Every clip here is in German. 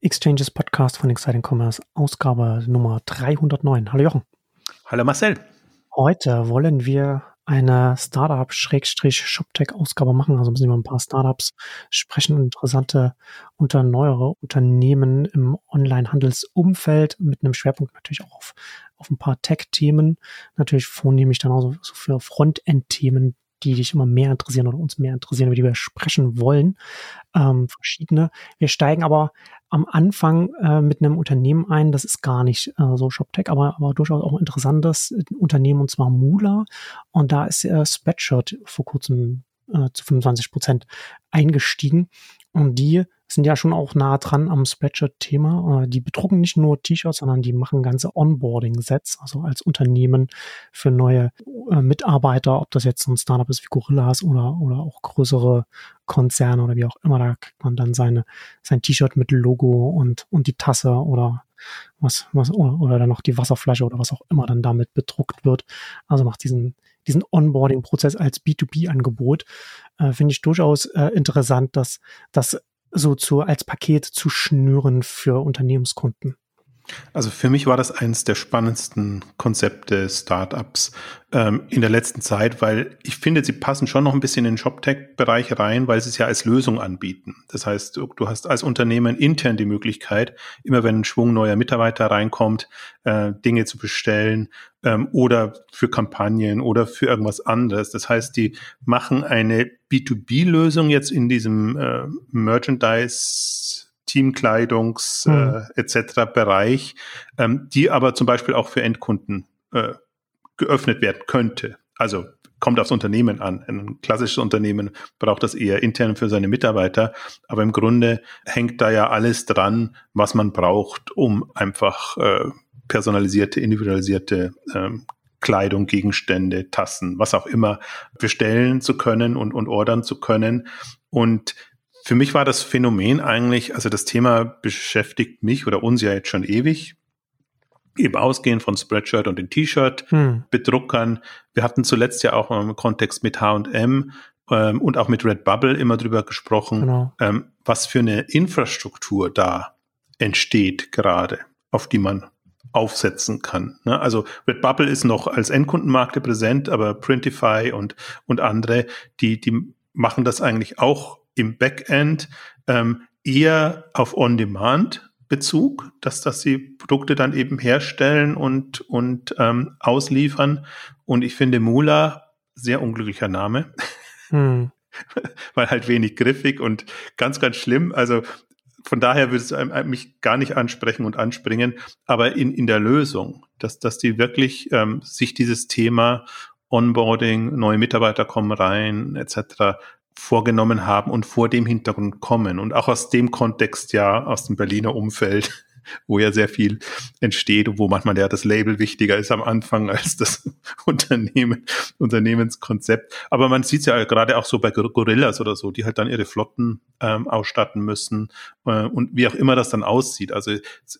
Exchanges Podcast von Exciting Commerce, Ausgabe Nummer 309. Hallo Jochen. Hallo Marcel. Heute wollen wir eine Startup-Shoptech-Ausgabe machen. Also müssen wir über ein paar Startups sprechen, interessante unter neuere Unternehmen im Online-Handelsumfeld mit einem Schwerpunkt natürlich auch auf, auf ein paar Tech-Themen. Natürlich vornehmlich dann auch so, so für Frontend-Themen, die dich immer mehr interessieren oder uns mehr interessieren, über die wir sprechen wollen. Ähm, verschiedene. Wir steigen aber am Anfang äh, mit einem Unternehmen ein, das ist gar nicht äh, so ShopTech, aber, aber durchaus auch ein interessantes Unternehmen und zwar Mula. Und da ist äh, Spreadshirt vor kurzem äh, zu 25 Prozent eingestiegen. Und die sind ja schon auch nah dran am Spreadshirt-Thema. Äh, die bedrucken nicht nur T-Shirts, sondern die machen ganze Onboarding-Sets, also als Unternehmen für neue äh, Mitarbeiter, ob das jetzt so ein Startup ist wie Gorillas oder, oder auch größere Konzerne oder wie auch immer, da kriegt man dann seine, sein T-Shirt mit Logo und, und die Tasse oder was, was, oder, dann noch die Wasserflasche oder was auch immer dann damit bedruckt wird. Also macht diesen, diesen Onboarding-Prozess als B2B-Angebot, äh, finde ich durchaus äh, interessant, dass das so zu, als Paket zu schnüren für Unternehmenskunden. Also für mich war das eines der spannendsten Konzepte Startups ähm, in der letzten Zeit, weil ich finde, sie passen schon noch ein bisschen in den ShopTech-Bereich rein, weil sie es ja als Lösung anbieten. Das heißt, du, hast als Unternehmen intern die Möglichkeit, immer wenn ein Schwung neuer Mitarbeiter reinkommt, äh, Dinge zu bestellen ähm, oder für Kampagnen oder für irgendwas anderes. Das heißt, die machen eine B2B-Lösung jetzt in diesem äh, Merchandise Teamkleidungs mhm. äh, etc. Bereich, ähm, die aber zum Beispiel auch für Endkunden äh, geöffnet werden könnte. Also kommt aufs Unternehmen an. Ein klassisches Unternehmen braucht das eher intern für seine Mitarbeiter, aber im Grunde hängt da ja alles dran, was man braucht, um einfach äh, personalisierte, individualisierte ähm, Kleidung, Gegenstände, Tassen, was auch immer bestellen zu können und, und ordern zu können. Und für mich war das Phänomen eigentlich, also das Thema beschäftigt mich oder uns ja jetzt schon ewig. Eben ausgehend von Spreadshirt und den T-Shirt-Bedruckern. Hm. Wir hatten zuletzt ja auch im Kontext mit H&M ähm, und auch mit Redbubble immer drüber gesprochen, genau. ähm, was für eine Infrastruktur da entsteht gerade, auf die man aufsetzen kann. Ne? Also Redbubble ist noch als Endkundenmarkte präsent, aber Printify und, und andere, die, die machen das eigentlich auch im Backend ähm, eher auf On-Demand-Bezug, dass, dass sie Produkte dann eben herstellen und, und ähm, ausliefern. Und ich finde Mula sehr unglücklicher Name. Hm. Weil halt wenig griffig und ganz, ganz schlimm. Also von daher würde es mich gar nicht ansprechen und anspringen, aber in, in der Lösung, dass, dass die wirklich ähm, sich dieses Thema Onboarding, neue Mitarbeiter kommen rein, etc vorgenommen haben und vor dem Hintergrund kommen. Und auch aus dem Kontext ja, aus dem Berliner Umfeld, wo ja sehr viel entsteht und wo manchmal ja das Label wichtiger ist am Anfang als das Unternehmen, Unternehmenskonzept. Aber man sieht es ja gerade auch so bei Gorillas oder so, die halt dann ihre Flotten ähm, ausstatten müssen äh, und wie auch immer das dann aussieht. Also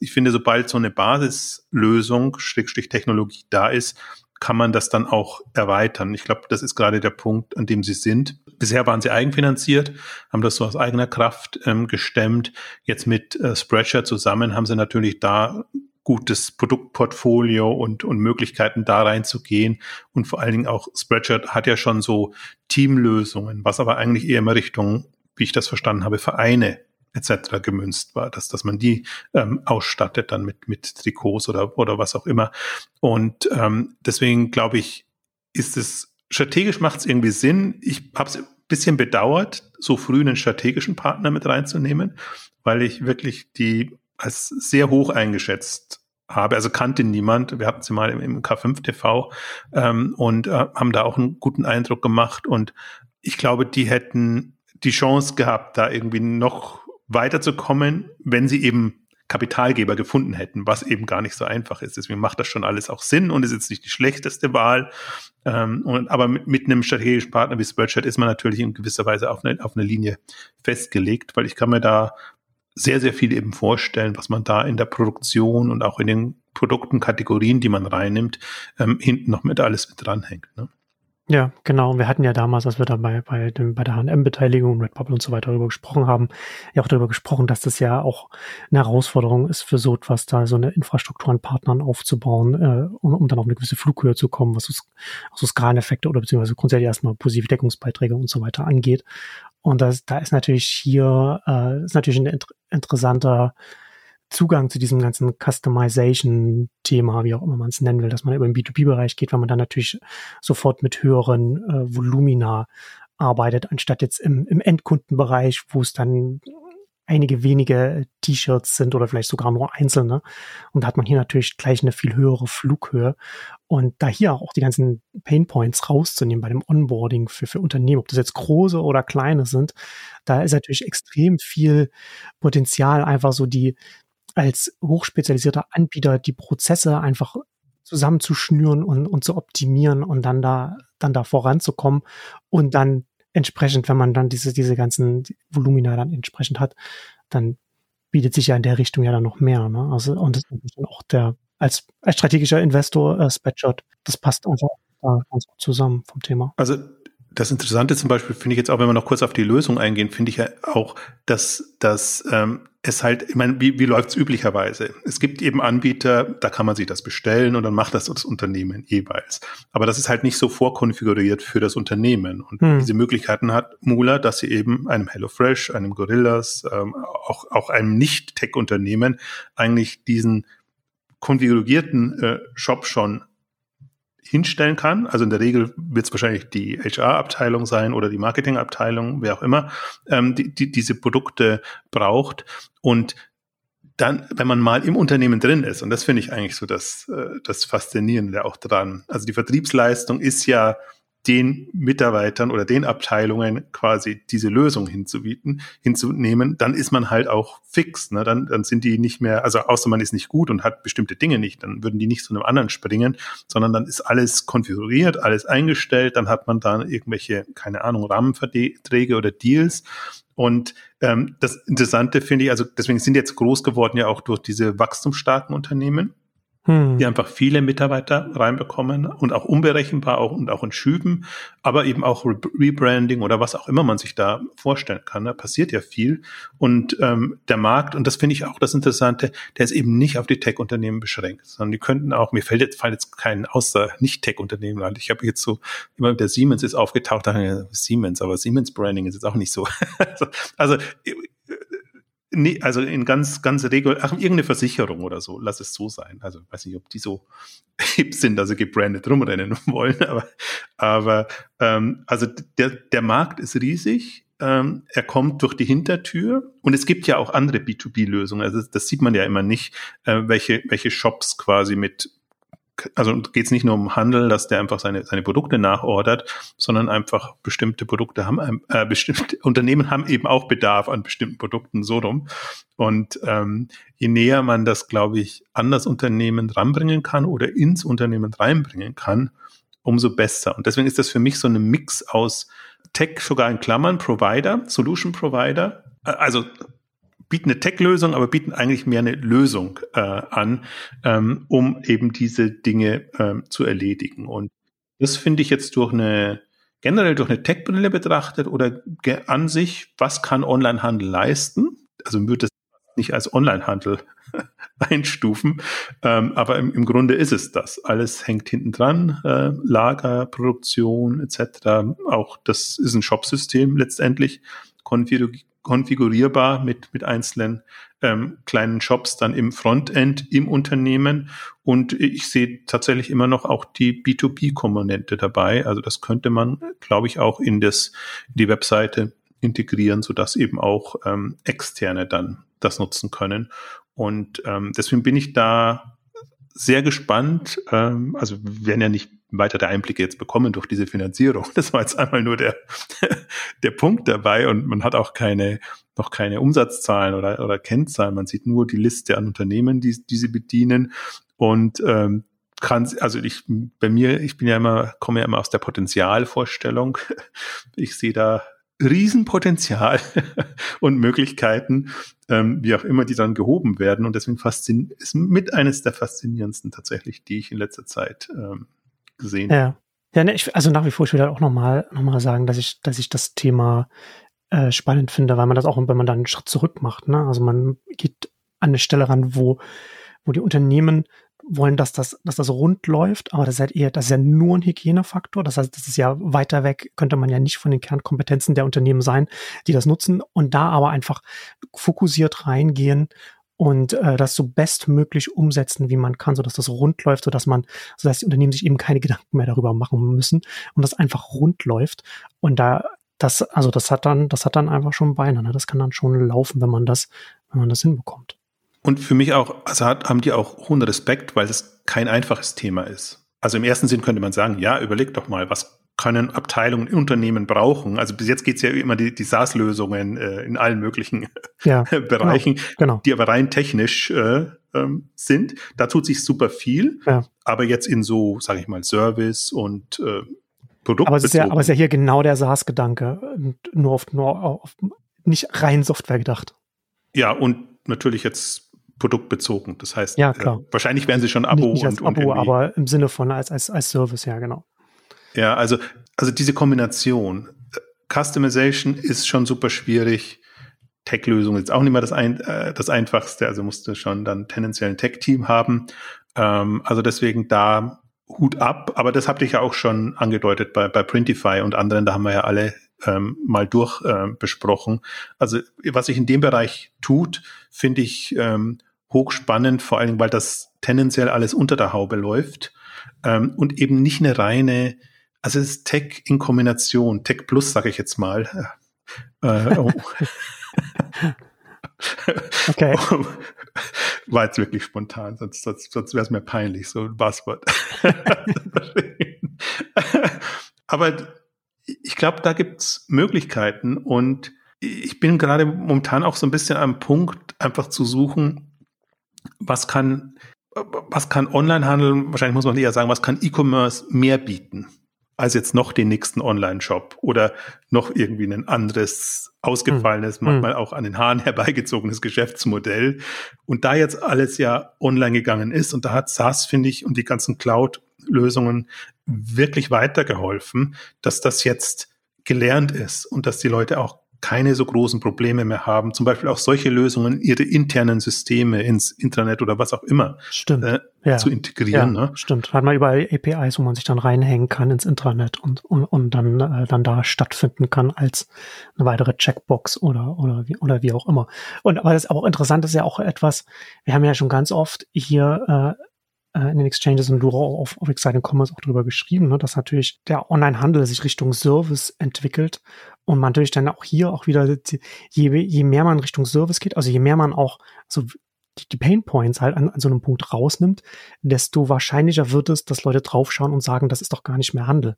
ich finde, sobald so eine Basislösung, Schrägstrich Technologie da ist, kann man das dann auch erweitern. Ich glaube, das ist gerade der Punkt, an dem sie sind. Bisher waren sie eigenfinanziert, haben das so aus eigener Kraft ähm, gestemmt. Jetzt mit äh, Spreadshirt zusammen haben sie natürlich da gutes Produktportfolio und, und Möglichkeiten da reinzugehen. Und vor allen Dingen auch Spreadshirt hat ja schon so Teamlösungen, was aber eigentlich eher in Richtung, wie ich das verstanden habe, Vereine etc. gemünzt war, dass, dass man die ähm, ausstattet dann mit, mit Trikots oder, oder was auch immer. Und ähm, deswegen glaube ich, ist es strategisch macht es irgendwie Sinn. Ich habe es ein bisschen bedauert, so früh einen strategischen Partner mit reinzunehmen, weil ich wirklich die als sehr hoch eingeschätzt habe. Also kannte niemand. Wir hatten sie mal im, im K5 TV ähm, und äh, haben da auch einen guten Eindruck gemacht. Und ich glaube, die hätten die Chance gehabt, da irgendwie noch weiterzukommen, wenn sie eben Kapitalgeber gefunden hätten, was eben gar nicht so einfach ist. Deswegen macht das schon alles auch Sinn und ist jetzt nicht die schlechteste Wahl. Ähm, und, aber mit, mit einem strategischen Partner wie Spreadshirt ist man natürlich in gewisser Weise auf eine, auf eine Linie festgelegt, weil ich kann mir da sehr, sehr viel eben vorstellen, was man da in der Produktion und auch in den Produkten, Kategorien, die man reinnimmt, ähm, hinten noch mit alles mit dranhängt. Ne? Ja, genau. Wir hatten ja damals, als wir da bei, bei, dem, bei der H&M-Beteiligung, Red Bubble und so weiter darüber gesprochen haben, ja auch darüber gesprochen, dass das ja auch eine Herausforderung ist für so etwas, da so eine Infrastruktur an Partnern aufzubauen, äh, um, um dann auf eine gewisse Flughöhe zu kommen, was so, so Skaleneffekte oder beziehungsweise grundsätzlich erstmal positive Deckungsbeiträge und so weiter angeht. Und das, da ist natürlich hier, äh, ist natürlich ein inter interessanter Zugang zu diesem ganzen Customization-Thema, wie auch immer man es nennen will, dass man über den B2B-Bereich geht, weil man dann natürlich sofort mit höheren äh, Volumina arbeitet, anstatt jetzt im, im Endkundenbereich, wo es dann einige wenige T-Shirts sind oder vielleicht sogar nur einzelne. Und da hat man hier natürlich gleich eine viel höhere Flughöhe. Und da hier auch die ganzen Painpoints rauszunehmen bei dem Onboarding für, für Unternehmen, ob das jetzt große oder kleine sind, da ist natürlich extrem viel Potenzial, einfach so die, als hochspezialisierter Anbieter die Prozesse einfach zusammenzuschnüren und, und zu optimieren und dann da, dann da voranzukommen und dann entsprechend, wenn man dann diese, diese ganzen Volumina dann entsprechend hat, dann bietet sich ja in der Richtung ja dann noch mehr. Ne? Also, und das ist dann auch der, als, als strategischer Investor, äh, Spreadshot, das passt einfach da ganz gut zusammen vom Thema. Also das Interessante zum Beispiel finde ich jetzt auch, wenn wir noch kurz auf die Lösung eingehen, finde ich ja auch, dass, dass ähm, es halt, ich meine, wie, wie läuft es üblicherweise? Es gibt eben Anbieter, da kann man sich das bestellen und dann macht das das Unternehmen jeweils. Aber das ist halt nicht so vorkonfiguriert für das Unternehmen. Und hm. diese Möglichkeiten hat Mula, dass sie eben einem HelloFresh, einem Gorillas, ähm, auch, auch einem Nicht-Tech-Unternehmen eigentlich diesen konfigurierten äh, Shop schon hinstellen kann. Also in der Regel wird es wahrscheinlich die HR-Abteilung sein oder die Marketing-Abteilung, wer auch immer, ähm, die, die diese Produkte braucht. Und dann, wenn man mal im Unternehmen drin ist, und das finde ich eigentlich so das, äh, das Faszinierende auch dran. Also die Vertriebsleistung ist ja den Mitarbeitern oder den Abteilungen quasi diese Lösung hinzubieten, hinzunehmen, dann ist man halt auch fix. Ne? Dann, dann sind die nicht mehr, also außer man ist nicht gut und hat bestimmte Dinge nicht, dann würden die nicht zu einem anderen springen, sondern dann ist alles konfiguriert, alles eingestellt, dann hat man da irgendwelche, keine Ahnung, Rahmenverträge oder Deals. Und ähm, das Interessante finde ich, also deswegen sind jetzt groß geworden ja auch durch diese wachstumsstarken Unternehmen hm. die einfach viele Mitarbeiter reinbekommen und auch unberechenbar auch und auch in Schüben, aber eben auch Re Rebranding oder was auch immer man sich da vorstellen kann. Da passiert ja viel. Und ähm, der Markt, und das finde ich auch das Interessante, der ist eben nicht auf die Tech-Unternehmen beschränkt, sondern die könnten auch, mir fällt jetzt, fällt jetzt kein außer Nicht-Tech-Unternehmen an. Ich habe jetzt so, immer der Siemens ist aufgetaucht, dachte Siemens, aber Siemens Branding ist jetzt auch nicht so. also, also Nee, also in ganz, ganz Regel, ach, irgendeine Versicherung oder so, lass es so sein. Also weiß nicht, ob die so hip sind, dass sie gebrandet rumrennen wollen, aber, aber ähm, also der, der Markt ist riesig. Ähm, er kommt durch die Hintertür und es gibt ja auch andere B2B-Lösungen. Also das, das sieht man ja immer nicht, äh, welche, welche Shops quasi mit also geht es nicht nur um Handel, dass der einfach seine, seine Produkte nachordert, sondern einfach bestimmte Produkte haben, äh, bestimmte Unternehmen haben eben auch Bedarf an bestimmten Produkten so rum. Und ähm, je näher man das, glaube ich, an das Unternehmen ranbringen kann oder ins Unternehmen reinbringen kann, umso besser. Und deswegen ist das für mich so eine Mix aus Tech, sogar in Klammern, Provider, Solution Provider, äh, also bieten eine Tech-Lösung, aber bieten eigentlich mehr eine Lösung äh, an, ähm, um eben diese Dinge ähm, zu erledigen. Und das finde ich jetzt durch eine generell durch eine Tech-Brille betrachtet oder an sich, was kann Onlinehandel leisten? Also würde das nicht als Onlinehandel einstufen, ähm, aber im, im, Grunde ist es das. Alles hängt hinten dran, äh, Lager, Produktion etc. Auch das ist ein Shopsystem letztendlich konfigurierbar mit, mit einzelnen ähm, kleinen Shops dann im Frontend im Unternehmen. Und ich sehe tatsächlich immer noch auch die B2B-Komponente dabei. Also das könnte man, glaube ich, auch in, das, in die Webseite integrieren, sodass eben auch ähm, Externe dann das nutzen können. Und ähm, deswegen bin ich da sehr gespannt. Ähm, also wir werden ja nicht weitere Einblicke jetzt bekommen durch diese Finanzierung. Das war jetzt einmal nur der, der Punkt dabei und man hat auch keine, noch keine Umsatzzahlen oder, oder Kennzahlen. Man sieht nur die Liste an Unternehmen, die, die sie bedienen und ähm, kann, also ich, bei mir, ich bin ja immer, komme ja immer aus der Potenzialvorstellung. Ich sehe da Riesenpotenzial und Möglichkeiten, ähm, wie auch immer die dann gehoben werden. Und deswegen fasziniert ist mit eines der faszinierendsten tatsächlich, die ich in letzter Zeit ähm, gesehen. Ja. Ja, ne, ich, also nach wie vor, ich will halt auch nochmal noch mal sagen, dass ich, dass ich das Thema äh, spannend finde, weil man das auch, wenn man dann einen Schritt zurück macht, ne? Also man geht an eine Stelle ran, wo, wo die Unternehmen wollen, dass das, dass das rund läuft, aber das ist halt eher, das ist ja nur ein Hygienefaktor. Das heißt, das ist ja weiter weg, könnte man ja nicht von den Kernkompetenzen der Unternehmen sein, die das nutzen und da aber einfach fokussiert reingehen und äh, das so bestmöglich umsetzen, wie man kann, so dass das rund läuft, so dass man, so dass die Unternehmen sich eben keine Gedanken mehr darüber machen müssen und das einfach rund läuft. Und da, das, also das hat dann, das hat dann einfach schon Beine. Ne? Das kann dann schon laufen, wenn man das, wenn man das hinbekommt. Und für mich auch, also hat, haben die auch hohen Respekt, weil es kein einfaches Thema ist. Also im ersten Sinn könnte man sagen, ja, überleg doch mal, was können Abteilungen in Unternehmen brauchen? Also bis jetzt geht's ja immer die, die SaaS-Lösungen äh, in allen möglichen ja, Bereichen, genau, genau. die aber rein technisch äh, ähm, sind. Da tut sich super viel, ja. aber jetzt in so, sage ich mal, Service und äh, Produkt. Aber es, ist ja, aber es ist ja hier genau der SaaS-Gedanke, nur auf, nur auf nicht rein Software gedacht. Ja, und natürlich jetzt produktbezogen. Das heißt, ja, klar. Äh, wahrscheinlich werden sie schon Abo nicht, nicht als und, Abo, und aber im Sinne von als, als, als Service, ja, genau. Ja, also, also diese Kombination. Customization ist schon super schwierig. Tech-Lösung ist auch nicht mehr das, ein, äh, das einfachste. Also musste schon dann tendenziell ein Tech-Team haben. Ähm, also deswegen da Hut ab. Aber das habt ihr ja auch schon angedeutet bei, bei Printify und anderen. Da haben wir ja alle ähm, mal durch äh, besprochen. Also was sich in dem Bereich tut, finde ich ähm, hochspannend, vor allem weil das tendenziell alles unter der Haube läuft ähm, und eben nicht eine reine, also es ist Tech in Kombination, Tech Plus sage ich jetzt mal. Äh, oh. okay. War jetzt wirklich spontan, sonst, sonst, sonst wäre es mir peinlich, so ein Buzzword. Aber ich glaube, da gibt's Möglichkeiten und ich bin gerade momentan auch so ein bisschen am Punkt, einfach zu suchen, was kann, was kann Onlinehandel, wahrscheinlich muss man eher sagen, was kann E-Commerce mehr bieten, als jetzt noch den nächsten Online-Shop oder noch irgendwie ein anderes, ausgefallenes, hm. manchmal auch an den Haaren herbeigezogenes Geschäftsmodell. Und da jetzt alles ja online gegangen ist und da hat SaaS, finde ich, und die ganzen Cloud-Lösungen wirklich weitergeholfen, dass das jetzt gelernt ist und dass die Leute auch keine so großen Probleme mehr haben, zum Beispiel auch solche Lösungen, ihre internen Systeme ins Internet oder was auch immer stimmt. Äh, ja. zu integrieren. Ja, ne? Stimmt. Hat man überall APIs, wo man sich dann reinhängen kann ins Intranet und, und, und dann, äh, dann da stattfinden kann als eine weitere Checkbox oder, oder, wie, oder wie auch immer. Und aber das ist auch interessant, ist ja auch etwas, wir haben ja schon ganz oft hier äh, äh, in den Exchanges und du auf, auf Exciting Commerce auch drüber geschrieben, ne, dass natürlich der Online-Handel sich Richtung Service entwickelt und man natürlich dann auch hier auch wieder, je, je mehr man Richtung Service geht, also je mehr man auch so die Pain Points halt an, an so einem Punkt rausnimmt, desto wahrscheinlicher wird es, dass Leute draufschauen und sagen, das ist doch gar nicht mehr Handel.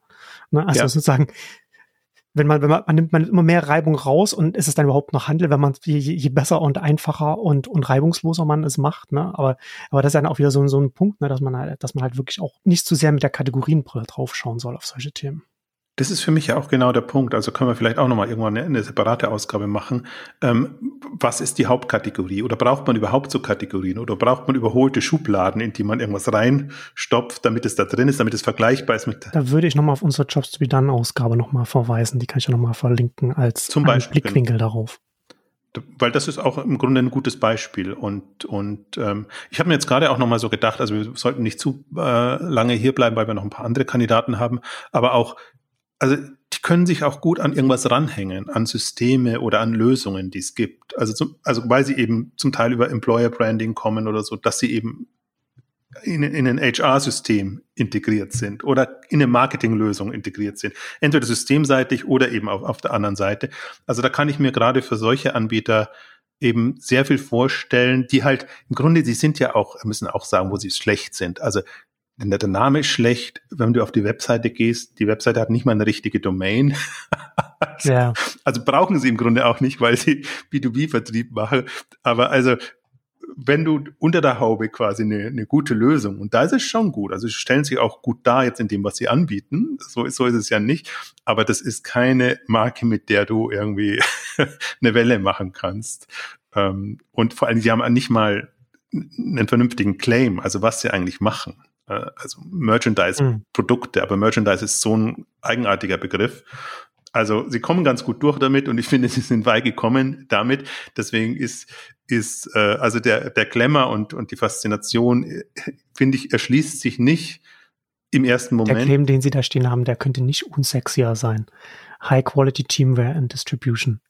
Ne? Also ja. sozusagen, wenn man, wenn man, man nimmt man immer mehr Reibung raus und ist es dann überhaupt noch Handel, wenn man je, je besser und einfacher und, und reibungsloser man es macht, ne? Aber, aber das ist dann auch wieder so, so ein Punkt, ne, dass man halt, dass man halt wirklich auch nicht zu sehr mit der Kategorienbrille draufschauen soll auf solche Themen. Das ist für mich ja auch genau der Punkt. Also können wir vielleicht auch nochmal irgendwann eine, eine separate Ausgabe machen. Ähm, was ist die Hauptkategorie? Oder braucht man überhaupt so Kategorien? Oder braucht man überholte Schubladen, in die man irgendwas reinstopft, damit es da drin ist, damit es vergleichbar ist mit. Da würde ich nochmal auf unsere Jobs to be done Ausgabe nochmal verweisen. Die kann ich ja nochmal verlinken als Zum Beispiel, Blickwinkel darauf weil das ist auch im Grunde ein gutes Beispiel und und ähm, ich habe mir jetzt gerade auch noch mal so gedacht, also wir sollten nicht zu äh, lange hier bleiben, weil wir noch ein paar andere Kandidaten haben, aber auch also die können sich auch gut an irgendwas ranhängen, an Systeme oder an Lösungen, die es gibt. Also, zum, also weil sie eben zum Teil über Employer Branding kommen oder so, dass sie eben in, in ein HR-System integriert sind oder in eine Marketinglösung integriert sind. Entweder systemseitig oder eben auf, auf der anderen Seite. Also da kann ich mir gerade für solche Anbieter eben sehr viel vorstellen, die halt im Grunde, sie sind ja auch, müssen auch sagen, wo sie schlecht sind. Also denn der Name ist schlecht, wenn du auf die Webseite gehst. Die Webseite hat nicht mal eine richtige Domain. also, ja. also brauchen sie im Grunde auch nicht, weil sie B2B-Vertrieb machen. Aber also, wenn du unter der Haube quasi eine, eine gute Lösung, und da ist es schon gut, also sie stellen sich auch gut dar jetzt in dem, was sie anbieten, so, so ist es ja nicht, aber das ist keine Marke, mit der du irgendwie eine Welle machen kannst. Ähm, und vor allem, sie haben nicht mal einen vernünftigen Claim, also was sie eigentlich machen. Äh, also Merchandise-Produkte, mhm. aber Merchandise ist so ein eigenartiger Begriff. Also sie kommen ganz gut durch damit und ich finde, sie sind weit gekommen damit. Deswegen ist, ist äh, also der, der Glamour und, und die Faszination, äh, finde ich, erschließt sich nicht im ersten Moment. Der Claim, den Sie da stehen haben, der könnte nicht unsexier sein. High Quality Teamware and Distribution.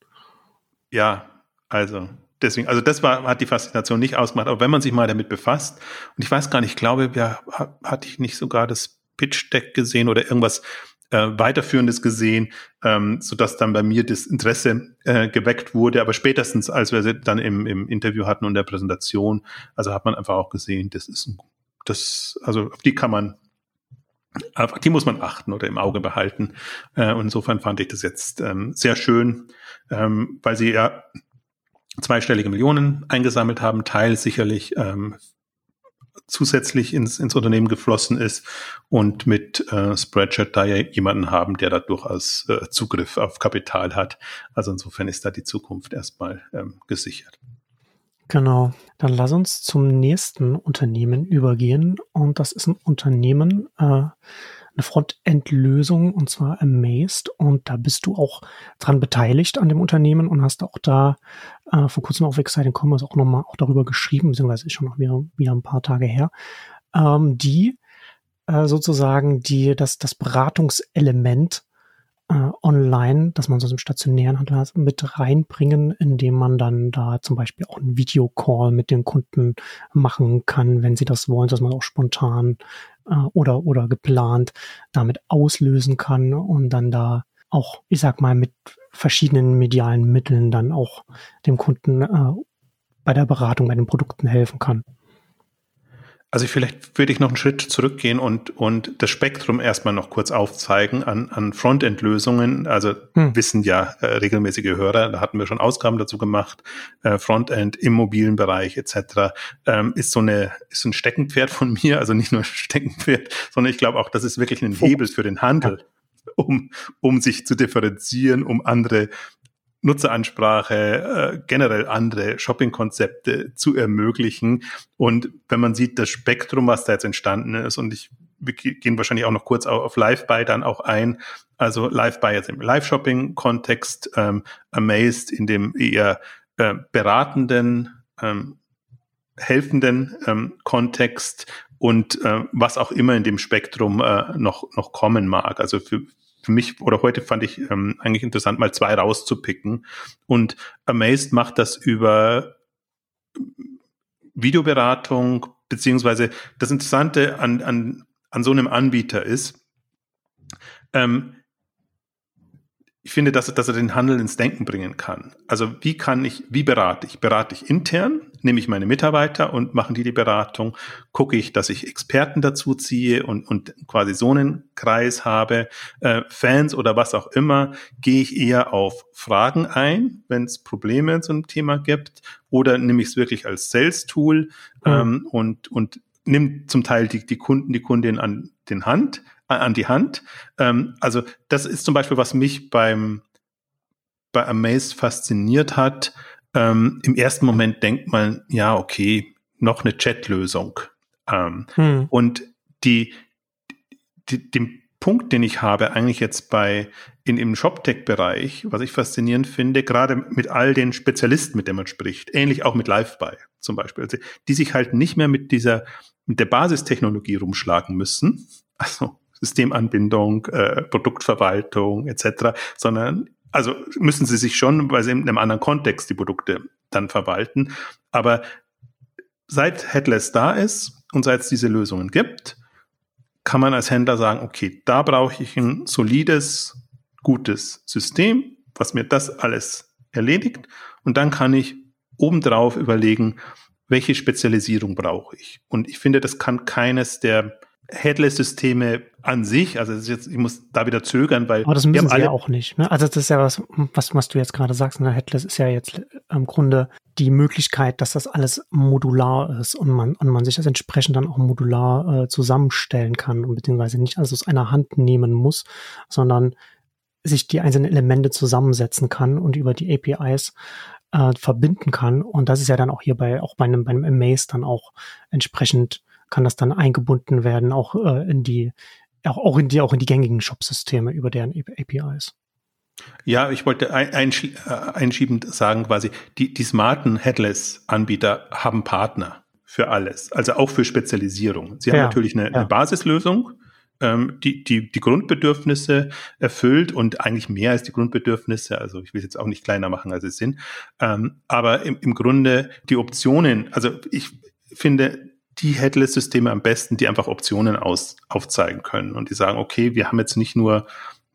Ja, also deswegen, also das war, hat die Faszination nicht ausgemacht, aber wenn man sich mal damit befasst, und ich weiß gar nicht, ich glaube, ja, hatte ich nicht sogar das Pitch Deck gesehen oder irgendwas äh, weiterführendes gesehen, ähm, so dass dann bei mir das Interesse äh, geweckt wurde. Aber spätestens, als wir sie dann im, im Interview hatten und der Präsentation, also hat man einfach auch gesehen, das ist ein, das, also auf die kann man auf die muss man achten oder im Auge behalten. Äh, und insofern fand ich das jetzt ähm, sehr schön, ähm, weil sie ja zweistellige Millionen eingesammelt haben, Teil sicherlich ähm, zusätzlich ins, ins Unternehmen geflossen ist und mit äh, Spreadshirt da ja jemanden haben, der da durchaus äh, Zugriff auf Kapital hat. Also insofern ist da die Zukunft erstmal ähm, gesichert. Genau. Dann lass uns zum nächsten Unternehmen übergehen. Und das ist ein Unternehmen, äh, eine Frontend-Lösung und zwar Amazed. Und da bist du auch dran beteiligt an dem Unternehmen und hast auch da äh, vor kurzem auf Exciting Commerce auch nochmal auch darüber geschrieben, beziehungsweise ist schon noch wieder, wieder ein paar Tage her, ähm, die äh, sozusagen die, das, das Beratungselement äh, online, dass man so im stationären Handel hat, mit reinbringen, indem man dann da zum Beispiel auch einen Videocall mit den Kunden machen kann, wenn sie das wollen, dass man auch spontan äh, oder, oder geplant damit auslösen kann und dann da auch, ich sag mal, mit verschiedenen medialen Mitteln dann auch dem Kunden äh, bei der Beratung, bei den Produkten helfen kann. Also vielleicht würde ich noch einen Schritt zurückgehen und, und das Spektrum erstmal noch kurz aufzeigen an, an Frontend-Lösungen. Also hm. wissen ja äh, regelmäßige Hörer, da hatten wir schon Ausgaben dazu gemacht, äh, Frontend im mobilen Bereich etc. Ähm, ist so eine ist ein Steckenpferd von mir, also nicht nur Steckenpferd, sondern ich glaube auch, das ist wirklich ein Hebel für den Handel. Um, um sich zu differenzieren, um andere Nutzeransprache, äh, generell andere Shopping-Konzepte zu ermöglichen. Und wenn man sieht, das Spektrum, was da jetzt entstanden ist, und ich wir gehen wahrscheinlich auch noch kurz auf, Live-Buy dann auch ein. Also Live-Buy jetzt im Live-Shopping-Kontext, ähm, Amazed in dem eher äh, beratenden, ähm, helfenden ähm, Kontext und äh, was auch immer in dem Spektrum äh, noch, noch kommen mag. Also für, für mich oder heute fand ich ähm, eigentlich interessant, mal zwei rauszupicken. Und Amazed macht das über Videoberatung, beziehungsweise das Interessante an, an, an so einem Anbieter ist, ähm, ich finde, dass, dass er den Handel ins Denken bringen kann. Also wie kann ich, wie berate ich? Berate ich intern, nehme ich meine Mitarbeiter und machen die die Beratung, gucke ich, dass ich Experten dazu ziehe und, und quasi so einen Kreis habe, äh, Fans oder was auch immer, gehe ich eher auf Fragen ein, wenn es Probleme zu einem Thema gibt, oder nehme ich es wirklich als Sales-Tool mhm. ähm, und, und nimm zum Teil die, die Kunden, die Kundin an den Hand, an die Hand. Ähm, also das ist zum Beispiel, was mich beim bei Amaze fasziniert hat. Ähm, Im ersten Moment denkt man, ja, okay, noch eine Chatlösung. Ähm, hm. Und die, die, den Punkt, den ich habe, eigentlich jetzt bei in im ShopTech-Bereich, was ich faszinierend finde, gerade mit all den Spezialisten, mit denen man spricht, ähnlich auch mit LiveBuy zum Beispiel, also, die sich halt nicht mehr mit dieser mit der Basistechnologie rumschlagen müssen, also Systemanbindung, äh, Produktverwaltung etc., sondern also müssen sie sich schon, weil sie in einem anderen Kontext die Produkte dann verwalten. Aber seit Headless da ist und seit es diese Lösungen gibt, kann man als Händler sagen, okay, da brauche ich ein solides, gutes System, was mir das alles erledigt. Und dann kann ich obendrauf überlegen, welche Spezialisierung brauche ich. Und ich finde, das kann keines der Headless-Systeme an sich, also jetzt, ich muss da wieder zögern, weil. Aber das müssen sie ja auch nicht. Ne? Also das ist ja was, was, was du jetzt gerade sagst. Ne? Headless ist ja jetzt im Grunde die Möglichkeit, dass das alles modular ist und man, und man sich das entsprechend dann auch modular äh, zusammenstellen kann und beziehungsweise nicht alles aus einer Hand nehmen muss, sondern sich die einzelnen Elemente zusammensetzen kann und über die APIs äh, verbinden kann. Und das ist ja dann auch hier bei, auch bei einem, bei einem Amaze dann auch entsprechend kann das dann eingebunden werden, auch äh, in die, auch, auch in die, auch in die gängigen Shop-Systeme über deren APIs. Ja, ich wollte einschie äh, einschiebend sagen quasi, die, die smarten Headless-Anbieter haben Partner für alles, also auch für Spezialisierung. Sie haben natürlich eine, ja. eine Basislösung, ähm, die, die die Grundbedürfnisse erfüllt und eigentlich mehr als die Grundbedürfnisse. Also ich will es jetzt auch nicht kleiner machen, als es sind. Ähm, aber im, im Grunde die Optionen, also ich finde die Headless-Systeme am besten, die einfach Optionen aus, aufzeigen können und die sagen, okay, wir haben jetzt nicht nur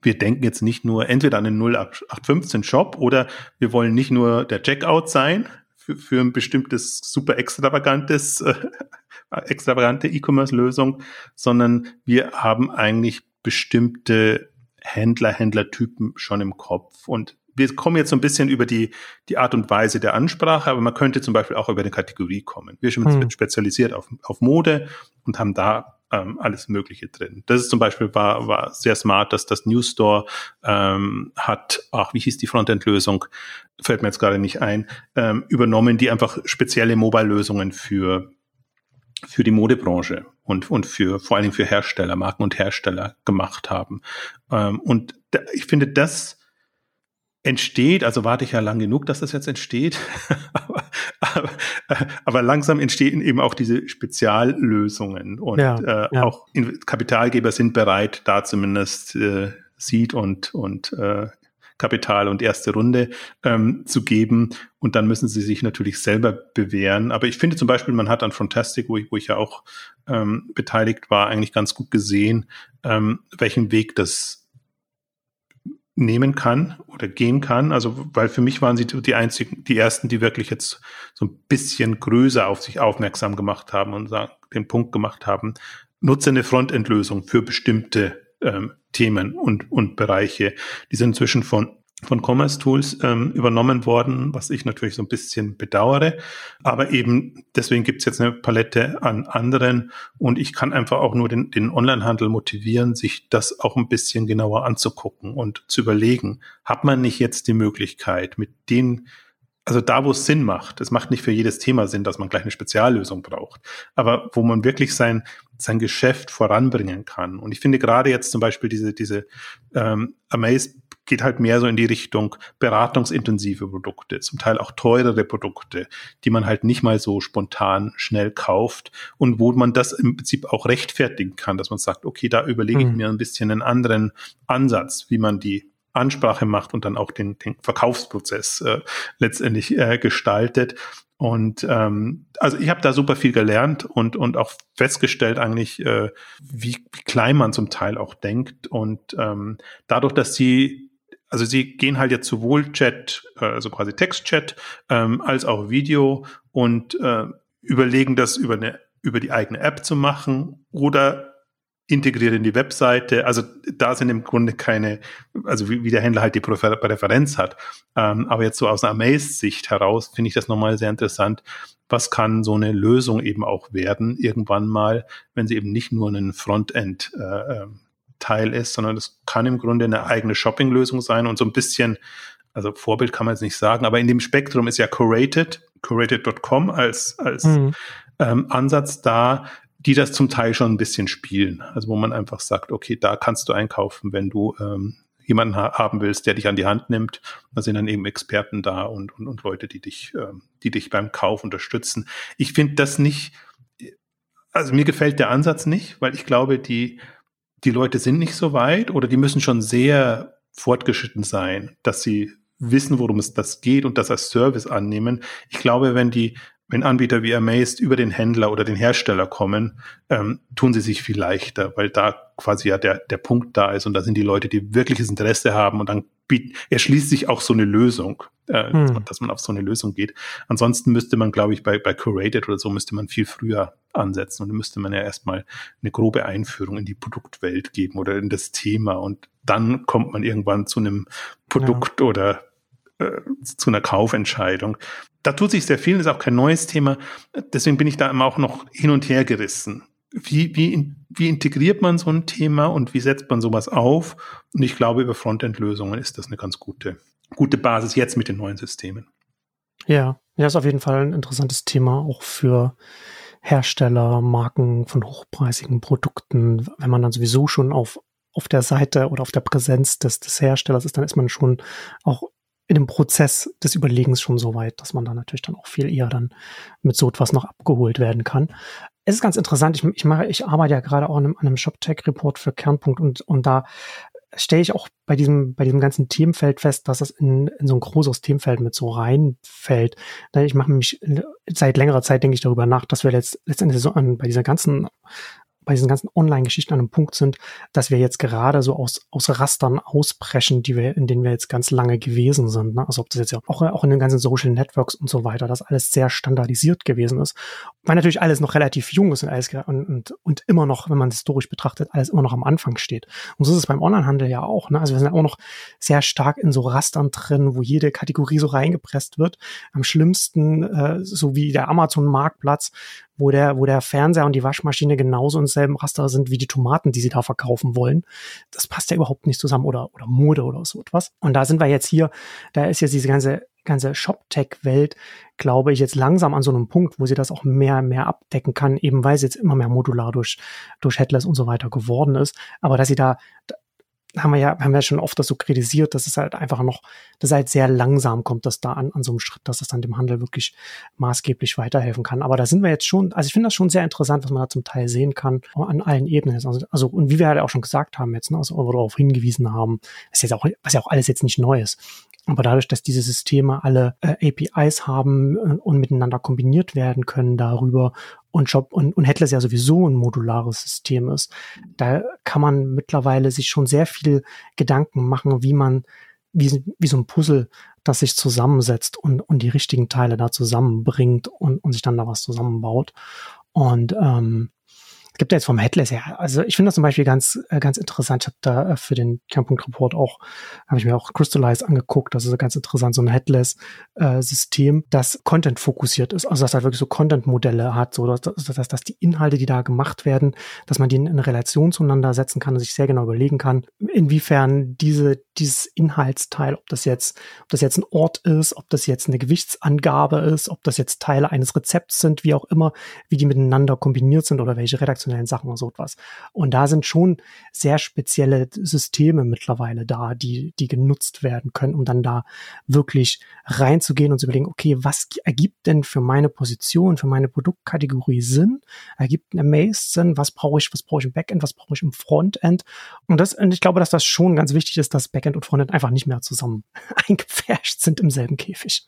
wir denken jetzt nicht nur entweder an den 0815 Shop oder wir wollen nicht nur der Checkout sein für, für ein bestimmtes super extravagantes äh, extravagante E-Commerce-Lösung, sondern wir haben eigentlich bestimmte Händler, Händlertypen schon im Kopf. Und wir kommen jetzt so ein bisschen über die, die Art und Weise der Ansprache, aber man könnte zum Beispiel auch über eine Kategorie kommen. Wir sind hm. spezialisiert auf, auf Mode und haben da ähm, alles Mögliche drin. Das ist zum Beispiel war, war sehr smart, dass das News Store ähm, hat, ach, wie hieß die Frontend-Lösung? Fällt mir jetzt gerade nicht ein, ähm, übernommen, die einfach spezielle Mobile-Lösungen für für die Modebranche und, und für vor allen Dingen für Hersteller, Marken und Hersteller gemacht haben. Ähm, und da, ich finde, das entsteht, also warte ich ja lang genug, dass das jetzt entsteht, aber, aber, aber, langsam entstehen eben auch diese Speziallösungen und ja, äh, ja. auch Kapitalgeber sind bereit, da zumindest äh, Seed und, und äh, Kapital und erste Runde ähm, zu geben. Und dann müssen sie sich natürlich selber bewähren. Aber ich finde zum Beispiel, man hat an Fantastic, wo ich, wo ich ja auch ähm, beteiligt war, eigentlich ganz gut gesehen, ähm, welchen Weg das nehmen kann oder gehen kann. Also, weil für mich waren sie die einzigen, die ersten, die wirklich jetzt so ein bisschen größer auf sich aufmerksam gemacht haben und den Punkt gemacht haben, nutze eine Frontendlösung für bestimmte ähm, Themen und, und Bereiche. Die sind inzwischen von von Commerce Tools ähm, übernommen worden, was ich natürlich so ein bisschen bedauere. Aber eben deswegen gibt es jetzt eine Palette an anderen und ich kann einfach auch nur den, den Onlinehandel motivieren, sich das auch ein bisschen genauer anzugucken und zu überlegen, hat man nicht jetzt die Möglichkeit mit den also da, wo es Sinn macht, es macht nicht für jedes Thema Sinn, dass man gleich eine Speziallösung braucht, aber wo man wirklich sein, sein Geschäft voranbringen kann. Und ich finde gerade jetzt zum Beispiel diese, diese ähm, Amaze geht halt mehr so in die Richtung beratungsintensive Produkte, zum Teil auch teurere Produkte, die man halt nicht mal so spontan schnell kauft und wo man das im Prinzip auch rechtfertigen kann, dass man sagt, okay, da überlege ich mhm. mir ein bisschen einen anderen Ansatz, wie man die Ansprache macht und dann auch den, den Verkaufsprozess äh, letztendlich äh, gestaltet. Und ähm, also ich habe da super viel gelernt und, und auch festgestellt eigentlich, äh, wie, wie klein man zum Teil auch denkt. Und ähm, dadurch, dass sie, also sie gehen halt jetzt sowohl Chat, äh, also quasi Textchat, ähm, als auch Video und äh, überlegen das über eine über die eigene App zu machen oder integriert in die Webseite. Also da sind im Grunde keine, also wie, wie der Händler halt die Präferenz hat. Ähm, aber jetzt so aus einer Amaze-Sicht heraus finde ich das nochmal sehr interessant. Was kann so eine Lösung eben auch werden, irgendwann mal, wenn sie eben nicht nur ein Frontend äh, ähm, Teil ist, sondern es kann im Grunde eine eigene Shopping-Lösung sein und so ein bisschen, also Vorbild kann man jetzt nicht sagen, aber in dem Spektrum ist ja Curated, curated.com als, als mhm. ähm, Ansatz da, die das zum Teil schon ein bisschen spielen. Also wo man einfach sagt, okay, da kannst du einkaufen, wenn du ähm, jemanden ha haben willst, der dich an die Hand nimmt. Da sind dann eben Experten da und, und, und Leute, die dich, ähm, die dich beim Kauf unterstützen. Ich finde das nicht, also mir gefällt der Ansatz nicht, weil ich glaube, die, die Leute sind nicht so weit oder die müssen schon sehr fortgeschritten sein, dass sie wissen, worum es das geht und das als Service annehmen. Ich glaube, wenn die wenn Anbieter wie Amazed über den Händler oder den Hersteller kommen, ähm, tun sie sich viel leichter, weil da quasi ja der, der Punkt da ist und da sind die Leute, die wirkliches Interesse haben und dann biet, erschließt sich auch so eine Lösung, äh, hm. dass, man, dass, man, auf so eine Lösung geht. Ansonsten müsste man, glaube ich, bei, bei Curated oder so müsste man viel früher ansetzen und müsste man ja erstmal eine grobe Einführung in die Produktwelt geben oder in das Thema und dann kommt man irgendwann zu einem Produkt ja. oder äh, zu einer Kaufentscheidung. Da tut sich sehr viel, das ist auch kein neues Thema. Deswegen bin ich da immer auch noch hin und her gerissen. Wie, wie, wie integriert man so ein Thema und wie setzt man sowas auf? Und ich glaube, über Frontend-Lösungen ist das eine ganz gute, gute Basis jetzt mit den neuen Systemen. Ja, ja, ist auf jeden Fall ein interessantes Thema auch für Hersteller, Marken von hochpreisigen Produkten, wenn man dann sowieso schon auf, auf der Seite oder auf der Präsenz des, des Herstellers ist, dann ist man schon auch in dem Prozess des Überlegens schon so weit, dass man da natürlich dann auch viel eher dann mit so etwas noch abgeholt werden kann. Es ist ganz interessant. Ich, ich mache, ich arbeite ja gerade auch an einem, einem ShopTech-Report für Kernpunkt und, und da stelle ich auch bei diesem, bei diesem ganzen Themenfeld fest, dass das in, in so ein großes Themenfeld mit so reinfällt. Ich mache mich seit längerer Zeit denke ich darüber nach, dass wir letzt, letztendlich so an, bei dieser ganzen bei diesen ganzen Online-Geschichten an einem Punkt sind, dass wir jetzt gerade so aus, aus Rastern ausbrechen, die wir, in denen wir jetzt ganz lange gewesen sind. Ne? Also ob das jetzt ja auch, auch in den ganzen Social Networks und so weiter, dass alles sehr standardisiert gewesen ist. Weil natürlich alles noch relativ jung ist und alles und, und, und immer noch, wenn man es historisch betrachtet, alles immer noch am Anfang steht. Und so ist es beim Onlinehandel ja auch. Ne? Also wir sind auch noch sehr stark in so Rastern drin, wo jede Kategorie so reingepresst wird. Am schlimmsten, äh, so wie der Amazon-Marktplatz, wo der, wo der Fernseher und die Waschmaschine genauso im selben Raster sind wie die Tomaten, die sie da verkaufen wollen. Das passt ja überhaupt nicht zusammen oder, oder Mode oder so etwas. Und da sind wir jetzt hier, da ist jetzt diese ganze, ganze Shop-Tech-Welt, glaube ich, jetzt langsam an so einem Punkt, wo sie das auch mehr, mehr abdecken kann, eben weil sie jetzt immer mehr modular durch, durch Headless und so weiter geworden ist. Aber dass sie da, haben wir ja, haben wir schon oft das so kritisiert, dass es halt einfach noch, dass halt sehr langsam kommt, dass da an, an so einem Schritt, dass es dann dem Handel wirklich maßgeblich weiterhelfen kann. Aber da sind wir jetzt schon, also ich finde das schon sehr interessant, was man da zum Teil sehen kann, an allen Ebenen. Also, also und wie wir halt auch schon gesagt haben jetzt, ne, also oder darauf hingewiesen haben, ist jetzt auch, was ja auch alles jetzt nicht neu ist. Aber dadurch, dass diese Systeme alle äh, APIs haben äh, und miteinander kombiniert werden können darüber und Job und, und Headless ja sowieso ein modulares System ist, da kann man mittlerweile sich schon sehr viel Gedanken machen, wie man, wie, wie so ein Puzzle, das sich zusammensetzt und, und die richtigen Teile da zusammenbringt und, und sich dann da was zusammenbaut. Und ähm, es gibt ja jetzt vom Headless her, also ich finde das zum Beispiel ganz, äh, ganz interessant. Ich habe da äh, für den Kernpunkt Report auch, habe ich mir auch Crystallize angeguckt. Das ist ganz interessant, so ein Headless-System, äh, das Content fokussiert ist. Also das halt wirklich so Content-Modelle hat, so dass, dass, dass die Inhalte, die da gemacht werden, dass man die in, in Relation zueinander setzen kann und sich sehr genau überlegen kann, inwiefern diese, dieses Inhaltsteil, ob das jetzt, ob das jetzt ein Ort ist, ob das jetzt eine Gewichtsangabe ist, ob das jetzt Teile eines Rezepts sind, wie auch immer, wie die miteinander kombiniert sind oder welche Redaktion redaktionellen Sachen und so etwas. Und da sind schon sehr spezielle Systeme mittlerweile da, die, die genutzt werden können, um dann da wirklich reinzugehen und zu überlegen, okay, was ergibt denn für meine Position, für meine Produktkategorie Sinn? Ergibt ein Amaze Sinn? Was brauche ich, was brauche ich im Backend, was brauche ich im Frontend? Und das, und ich glaube, dass das schon ganz wichtig ist, dass Backend und Frontend einfach nicht mehr zusammen eingepfercht sind im selben Käfig.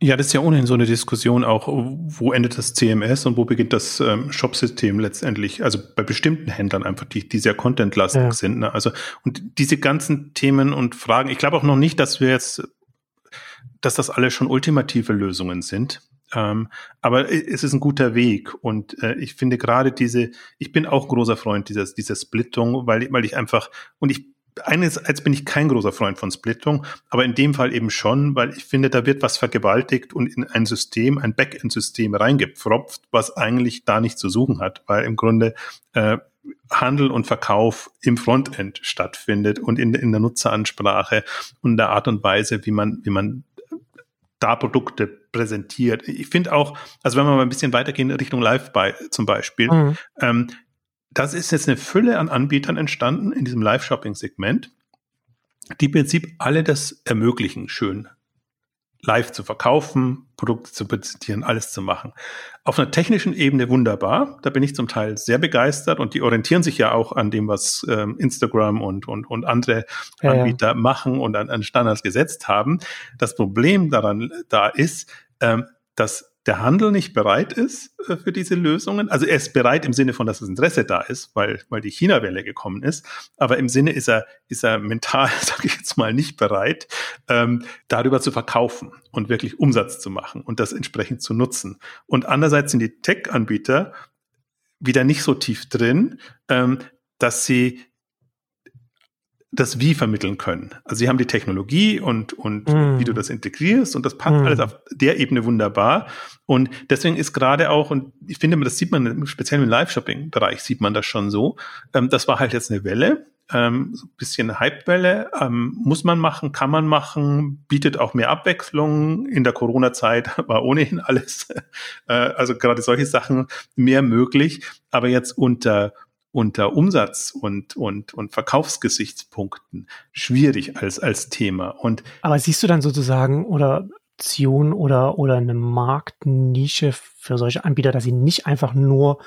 Ja, das ist ja ohnehin so eine Diskussion auch, wo endet das CMS und wo beginnt das ähm, Shop-System letztendlich, also bei bestimmten Händlern einfach, die, die sehr contentlastig ja. sind. Ne? Also, und diese ganzen Themen und Fragen, ich glaube auch noch nicht, dass wir jetzt, dass das alle schon ultimative Lösungen sind. Ähm, aber es ist ein guter Weg und äh, ich finde gerade diese, ich bin auch großer Freund dieser, dieser Splittung, weil, weil ich einfach, und ich einerseits bin ich kein großer Freund von Splittung, aber in dem Fall eben schon, weil ich finde, da wird was vergewaltigt und in ein System, ein Backend-System reingepfropft, was eigentlich da nicht zu suchen hat, weil im Grunde äh, Handel und Verkauf im Frontend stattfindet und in, in der Nutzeransprache und der Art und Weise, wie man, wie man da Produkte präsentiert. Ich finde auch, also wenn wir mal ein bisschen weitergehen Richtung Live-Buy zum Beispiel, mhm. ähm, das ist jetzt eine Fülle an Anbietern entstanden in diesem Live-Shopping-Segment, die im Prinzip alle das ermöglichen, schön live zu verkaufen, Produkte zu präsentieren, alles zu machen. Auf einer technischen Ebene wunderbar. Da bin ich zum Teil sehr begeistert und die orientieren sich ja auch an dem, was ähm, Instagram und, und, und andere ja, Anbieter ja. machen und an, an Standards gesetzt haben. Das Problem daran da ist, ähm, dass der Handel nicht bereit ist äh, für diese Lösungen. Also er ist bereit im Sinne von, dass das Interesse da ist, weil, weil die China-Welle gekommen ist. Aber im Sinne ist er, ist er mental, sage ich jetzt mal, nicht bereit, ähm, darüber zu verkaufen und wirklich Umsatz zu machen und das entsprechend zu nutzen. Und andererseits sind die Tech-Anbieter wieder nicht so tief drin, ähm, dass sie das Wie vermitteln können. Also sie haben die Technologie und, und mm. wie du das integrierst und das passt mm. alles auf der Ebene wunderbar. Und deswegen ist gerade auch, und ich finde, das sieht man speziell im Live-Shopping-Bereich sieht man das schon so, ähm, das war halt jetzt eine Welle, ähm, so ein bisschen Hypewelle. Ähm, muss man machen, kann man machen, bietet auch mehr Abwechslung. In der Corona-Zeit war ohnehin alles, äh, also gerade solche Sachen mehr möglich. Aber jetzt unter unter Umsatz und, und, und Verkaufsgesichtspunkten schwierig als, als Thema. Und Aber siehst du dann sozusagen oder Option oder, oder eine Marktnische für solche Anbieter, dass sie nicht einfach nur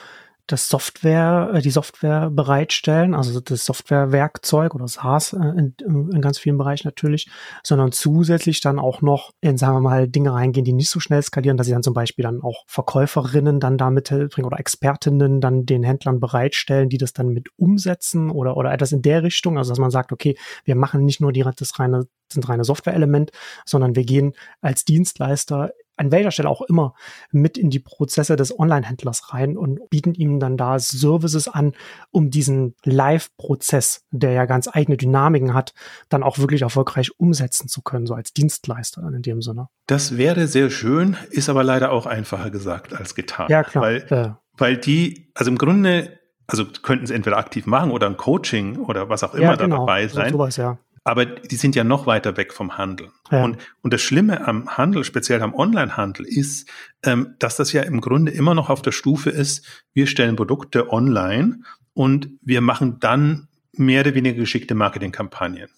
das Software, äh, die Software bereitstellen, also das Softwarewerkzeug oder SaaS äh, in, in ganz vielen Bereichen natürlich, sondern zusätzlich dann auch noch in, sagen wir mal, Dinge reingehen, die nicht so schnell skalieren, dass sie dann zum Beispiel dann auch Verkäuferinnen dann damit bringen oder Expertinnen dann den Händlern bereitstellen, die das dann mit umsetzen oder, oder etwas in der Richtung, also dass man sagt, okay, wir machen nicht nur die, das reine, das reine Software-Element, sondern wir gehen als Dienstleister an welcher Stelle auch immer mit in die Prozesse des Online-Händlers rein und bieten ihm dann da Services an, um diesen Live-Prozess, der ja ganz eigene Dynamiken hat, dann auch wirklich erfolgreich umsetzen zu können, so als Dienstleister in dem Sinne. Das wäre sehr schön, ist aber leider auch einfacher gesagt als getan. Ja, klar. Weil, äh. weil die, also im Grunde also könnten sie entweder aktiv machen oder ein Coaching oder was auch immer ja, genau. dabei sein. Sowas, ja. Aber die sind ja noch weiter weg vom Handel. Ja. Und, und das Schlimme am Handel, speziell am Online-Handel, ist, ähm, dass das ja im Grunde immer noch auf der Stufe ist, wir stellen Produkte online und wir machen dann mehr oder weniger geschickte Marketingkampagnen.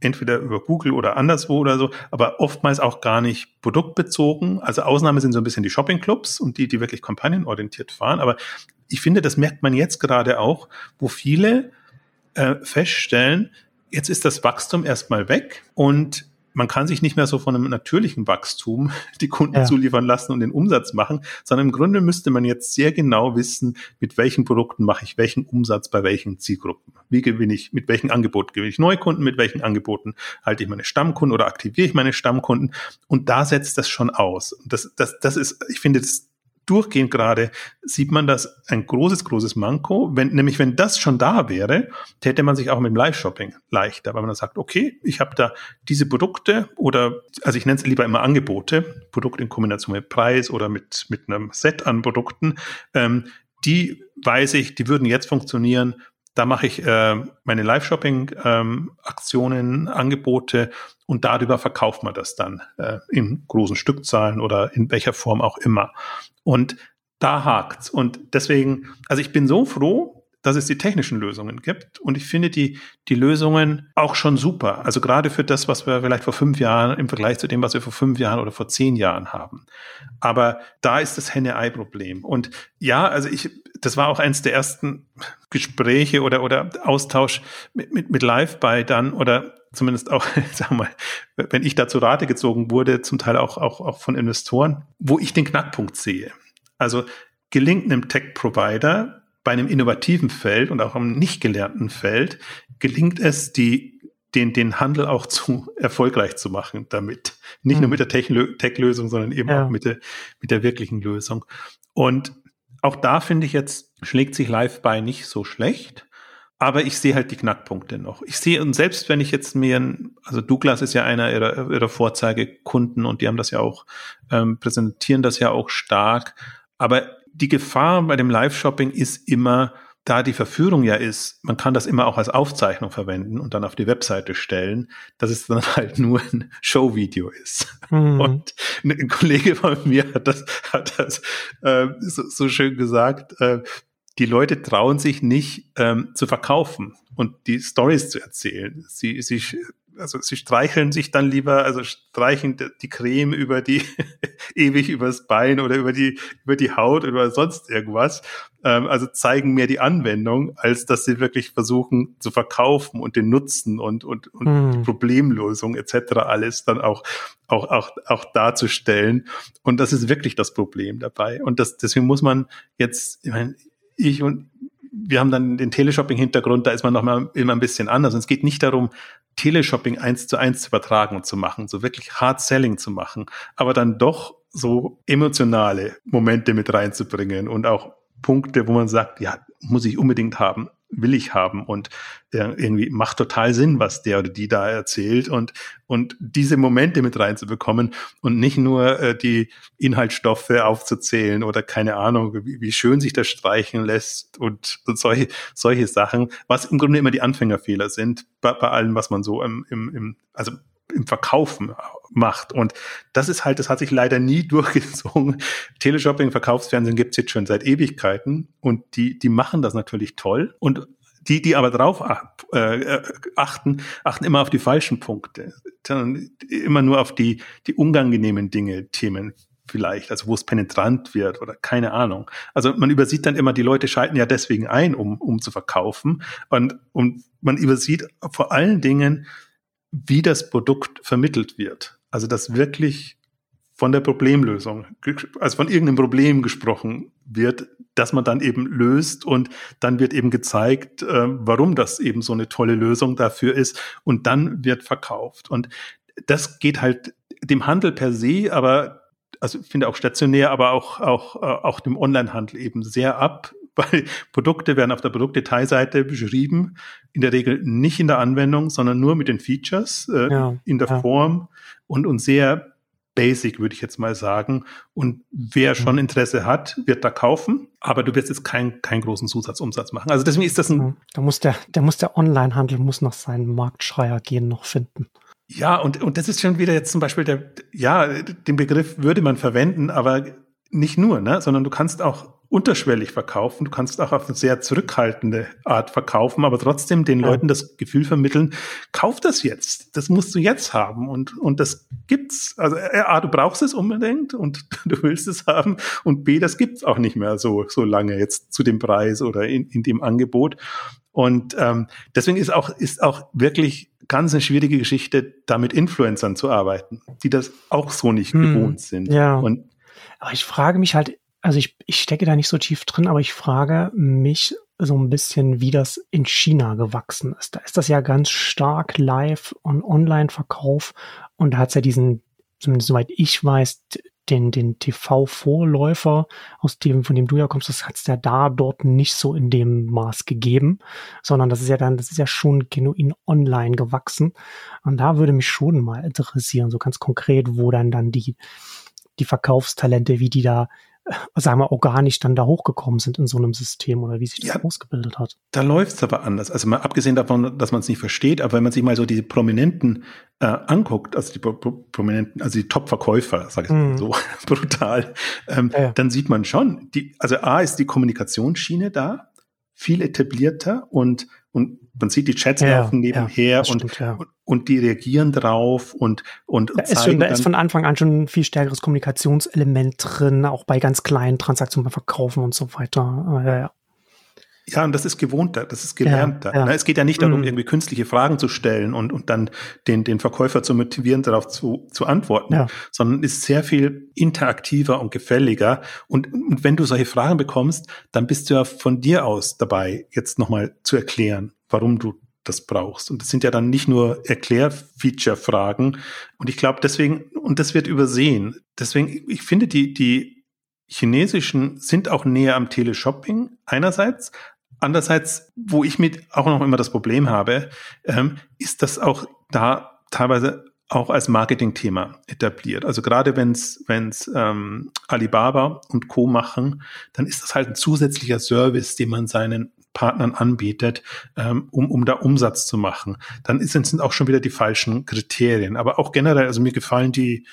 Entweder über Google oder anderswo oder so, aber oftmals auch gar nicht produktbezogen. Also Ausnahme sind so ein bisschen die Shoppingclubs und die, die wirklich kampagnenorientiert fahren. Aber ich finde, das merkt man jetzt gerade auch, wo viele äh, feststellen, Jetzt ist das Wachstum erstmal weg und man kann sich nicht mehr so von einem natürlichen Wachstum die Kunden ja. zuliefern lassen und den Umsatz machen, sondern im Grunde müsste man jetzt sehr genau wissen, mit welchen Produkten mache ich welchen Umsatz bei welchen Zielgruppen. Wie gewinne ich, mit welchen Angeboten gewinne ich Neukunden, mit welchen Angeboten halte ich meine Stammkunden oder aktiviere ich meine Stammkunden. Und da setzt das schon aus. Das, das, das ist, ich finde, das durchgehend gerade sieht man das ein großes, großes Manko. Wenn, nämlich wenn das schon da wäre, täte man sich auch mit dem Live-Shopping leichter, weil man dann sagt, okay, ich habe da diese Produkte oder, also ich nenne es lieber immer Angebote, Produkte in Kombination mit Preis oder mit, mit einem Set an Produkten, ähm, die weiß ich, die würden jetzt funktionieren, da mache ich äh, meine Live-Shopping-Aktionen, ähm, Angebote und darüber verkauft man das dann äh, in großen Stückzahlen oder in welcher Form auch immer. Und da hakt's. Und deswegen, also ich bin so froh, dass es die technischen Lösungen gibt. Und ich finde die, die Lösungen auch schon super. Also gerade für das, was wir vielleicht vor fünf Jahren im Vergleich zu dem, was wir vor fünf Jahren oder vor zehn Jahren haben. Aber da ist das Henne-Ei-Problem. Und ja, also ich, das war auch eins der ersten Gespräche oder, oder Austausch mit, mit, mit Live bei dann oder zumindest auch, sagen wir mal, wenn ich da zu Rate gezogen wurde, zum Teil auch, auch, auch von Investoren, wo ich den Knackpunkt sehe. Also gelingt einem Tech-Provider bei einem innovativen Feld und auch einem nicht gelernten Feld gelingt es, die, den, den Handel auch zu erfolgreich zu machen damit. Nicht mhm. nur mit der Tech-Lösung, sondern eben ja. auch mit der, mit der wirklichen Lösung. Und auch da finde ich jetzt, schlägt sich Live bei nicht so schlecht. Aber ich sehe halt die Knackpunkte noch. Ich sehe, und selbst wenn ich jetzt mir, ein, also Douglas ist ja einer ihrer, ihrer Vorzeigekunden und die haben das ja auch, ähm, präsentieren das ja auch stark. Aber die Gefahr bei dem Live-Shopping ist immer, da die Verführung ja ist, man kann das immer auch als Aufzeichnung verwenden und dann auf die Webseite stellen, dass es dann halt nur ein Showvideo ist. Mhm. Und ein Kollege von mir hat das, hat das äh, so, so, schön gesagt, äh, die Leute trauen sich nicht ähm, zu verkaufen und die Stories zu erzählen. Sie, sie also sie streicheln sich dann lieber, also streichen die Creme über die, ewig übers Bein oder über die, über die Haut oder sonst irgendwas. Ähm, also zeigen mehr die Anwendung, als dass sie wirklich versuchen zu verkaufen und den Nutzen und, und, und die Problemlösung etc. alles dann auch, auch, auch, auch darzustellen. Und das ist wirklich das Problem dabei. Und das, deswegen muss man jetzt, ich meine, ich und wir haben dann den Teleshopping-Hintergrund, da ist man noch mal immer ein bisschen anders. Und es geht nicht darum, Teleshopping eins zu eins zu übertragen und zu machen, so wirklich Hard Selling zu machen, aber dann doch so emotionale Momente mit reinzubringen und auch Punkte, wo man sagt, ja, muss ich unbedingt haben. Will ich haben. Und äh, irgendwie macht total Sinn, was der oder die da erzählt. Und und diese Momente mit reinzubekommen und nicht nur äh, die Inhaltsstoffe aufzuzählen oder keine Ahnung, wie, wie schön sich das streichen lässt und, und solche solche Sachen, was im Grunde immer die Anfängerfehler sind bei, bei allem, was man so im, im, im also im Verkaufen macht. Und das ist halt, das hat sich leider nie durchgezogen. Teleshopping, Verkaufsfernsehen gibt's jetzt schon seit Ewigkeiten und die, die machen das natürlich toll. Und die, die aber drauf äh, achten, achten immer auf die falschen Punkte. Immer nur auf die, die unangenehmen Dinge, Themen vielleicht, also wo es penetrant wird oder keine Ahnung. Also man übersieht dann immer, die Leute schalten ja deswegen ein, um, um zu verkaufen. Und, und man übersieht vor allen Dingen, wie das Produkt vermittelt wird. Also dass wirklich von der Problemlösung, also von irgendeinem Problem gesprochen wird, dass man dann eben löst und dann wird eben gezeigt, äh, warum das eben so eine tolle Lösung dafür ist und dann wird verkauft. Und das geht halt dem Handel per se, aber also ich finde auch stationär, aber auch auch äh, auch dem Onlinehandel eben sehr ab, weil Produkte werden auf der Produktdetailseite beschrieben, in der Regel nicht in der Anwendung, sondern nur mit den Features äh, ja, in der ja. Form und, und sehr basic, würde ich jetzt mal sagen. Und wer schon Interesse hat, wird da kaufen, aber du wirst jetzt keinen keinen großen Zusatzumsatz machen. Also deswegen ist das ein. Da muss der, der muss der Onlinehandel muss noch seinen Marktschreier gehen noch finden. Ja, und, und das ist schon wieder jetzt zum Beispiel der, ja, den Begriff würde man verwenden, aber nicht nur, ne, sondern du kannst auch unterschwellig verkaufen. Du kannst auch auf eine sehr zurückhaltende Art verkaufen, aber trotzdem den ja. Leuten das Gefühl vermitteln, kauf das jetzt. Das musst du jetzt haben. Und, und das gibt's. Also A, du brauchst es unbedingt und du willst es haben. Und B, das gibt's auch nicht mehr so, so lange jetzt zu dem Preis oder in, in dem Angebot. Und ähm, deswegen ist auch, ist auch wirklich ganz eine schwierige Geschichte, da mit Influencern zu arbeiten, die das auch so nicht hm, gewohnt sind. Ja. Und aber ich frage mich halt also ich, ich stecke da nicht so tief drin, aber ich frage mich so ein bisschen, wie das in China gewachsen ist. Da ist das ja ganz stark live und Online-Verkauf und da hat es ja diesen, zumindest soweit ich weiß, den, den TV-Vorläufer, aus dem, von dem du ja kommst, das hat es ja da dort nicht so in dem Maß gegeben, sondern das ist ja dann, das ist ja schon genuin online gewachsen. Und da würde mich schon mal interessieren, so ganz konkret, wo dann dann die, die Verkaufstalente, wie die da sagen wir, organisch dann da hochgekommen sind in so einem System oder wie sich das ja, ausgebildet hat. Da läuft es aber anders. Also mal abgesehen davon, dass man es nicht versteht, aber wenn man sich mal so die Prominenten äh, anguckt, also die Pro Prominenten, also die Top-Verkäufer, sage ich mhm. so brutal, ähm, ja, ja. dann sieht man schon, die, also A ist die Kommunikationsschiene da, viel etablierter und und man sieht die Chats ja, laufen nebenher ja, und, stimmt, ja. und, und, die reagieren drauf und und da ist, schon, da ist von Anfang an schon ein viel stärkeres Kommunikationselement drin, auch bei ganz kleinen Transaktionen beim Verkaufen und so weiter. Ja, und das ist gewohnter, das ist gelernter. Ja, ja. Es geht ja nicht darum, mhm. irgendwie künstliche Fragen zu stellen und, und dann den, den Verkäufer zu motivieren, darauf zu, zu antworten, ja. sondern ist sehr viel interaktiver und gefälliger. Und, und wenn du solche Fragen bekommst, dann bist du ja von dir aus dabei, jetzt nochmal zu erklären, warum du das brauchst. Und das sind ja dann nicht nur Erklär-Feature-Fragen. Und ich glaube deswegen, und das wird übersehen. Deswegen, ich finde die, die chinesischen sind auch näher am Teleshopping einerseits, Andererseits, wo ich mit auch noch immer das Problem habe, ähm, ist das auch da teilweise auch als Marketingthema etabliert. Also gerade wenn es ähm, Alibaba und Co machen, dann ist das halt ein zusätzlicher Service, den man seinen Partnern anbietet, ähm, um, um da Umsatz zu machen. Dann ist, sind auch schon wieder die falschen Kriterien. Aber auch generell, also mir gefallen die,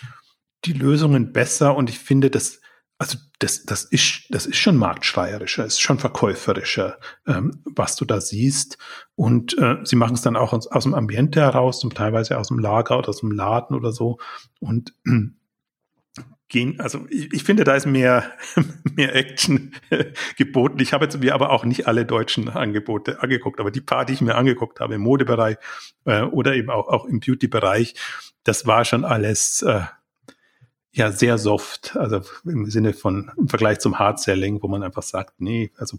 die Lösungen besser und ich finde, dass also das, das, ist, das ist schon marktschreierischer, ist schon verkäuferischer, ähm, was du da siehst. Und äh, sie machen es dann auch aus, aus dem Ambiente heraus, zum teilweise aus dem Lager oder aus dem Laden oder so. Und äh, gehen, also ich, ich finde, da ist mehr, mehr Action geboten. Ich habe jetzt mir aber auch nicht alle deutschen Angebote angeguckt, aber die paar, die ich mir angeguckt habe im Modebereich äh, oder eben auch, auch im Beauty-Bereich, das war schon alles äh, ja sehr soft, also im Sinne von im Vergleich zum Hard Selling, wo man einfach sagt, nee, also,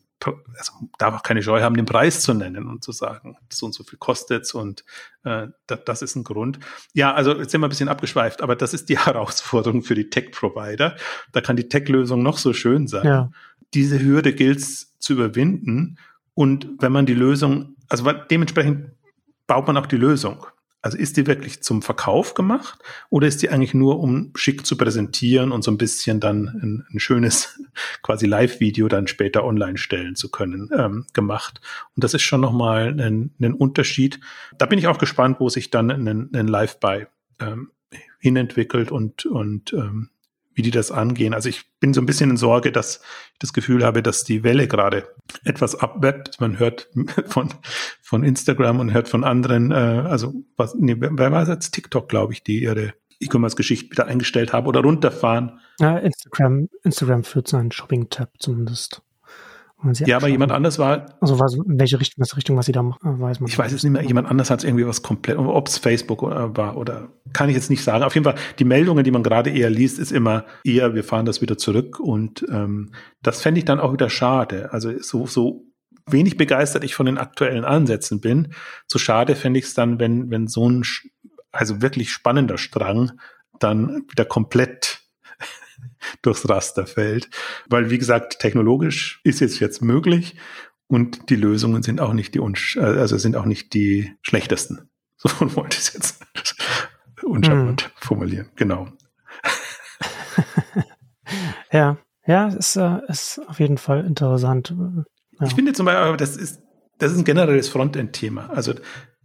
also darf auch keine Scheu haben, den Preis zu nennen und zu sagen, so und so viel kostet's und äh, das, das ist ein Grund. Ja, also jetzt sind wir ein bisschen abgeschweift, aber das ist die Herausforderung für die Tech-Provider. Da kann die Tech-Lösung noch so schön sein. Ja. Diese Hürde gilt es zu überwinden Und wenn man die Lösung, also dementsprechend baut man auch die Lösung. Also ist die wirklich zum Verkauf gemacht oder ist die eigentlich nur, um schick zu präsentieren und so ein bisschen dann ein, ein schönes quasi Live-Video dann später online stellen zu können, ähm, gemacht? Und das ist schon nochmal ein, ein Unterschied. Da bin ich auch gespannt, wo sich dann ein, ein Live-Buy ähm, hinentwickelt und, und ähm, wie die das angehen. Also ich bin so ein bisschen in Sorge, dass ich das Gefühl habe, dass die Welle gerade etwas abwärts. Man hört von, von Instagram und hört von anderen, äh, also was, nee, wer war es jetzt? TikTok, glaube ich, die ihre E-Commerce-Geschichte wieder eingestellt haben oder runterfahren. Ja, Instagram, Instagram führt seinen Shopping-Tab zumindest ja, aber jemand anders war. Also was, in welche Richtung, was Richtung, was sie da machen, weiß man. Ich weiß es nicht mehr. Jemand anders hat irgendwie was komplett, ob es Facebook war oder kann ich jetzt nicht sagen. Auf jeden Fall, die Meldungen, die man gerade eher liest, ist immer eher, wir fahren das wieder zurück und ähm, das fände ich dann auch wieder schade. Also so, so wenig begeistert ich von den aktuellen Ansätzen bin, so schade fände ich es dann, wenn, wenn so ein also wirklich spannender Strang dann wieder komplett durchs Raster fällt. Weil, wie gesagt, technologisch ist es jetzt möglich und die Lösungen sind auch nicht die, also sind auch nicht die schlechtesten. So wollte ich es jetzt uncharmant hm. formulieren. Genau. ja, ja, ist, äh, ist auf jeden Fall interessant. Ja. Ich finde zum Beispiel, das ist, das ist ein generelles Frontend-Thema. Also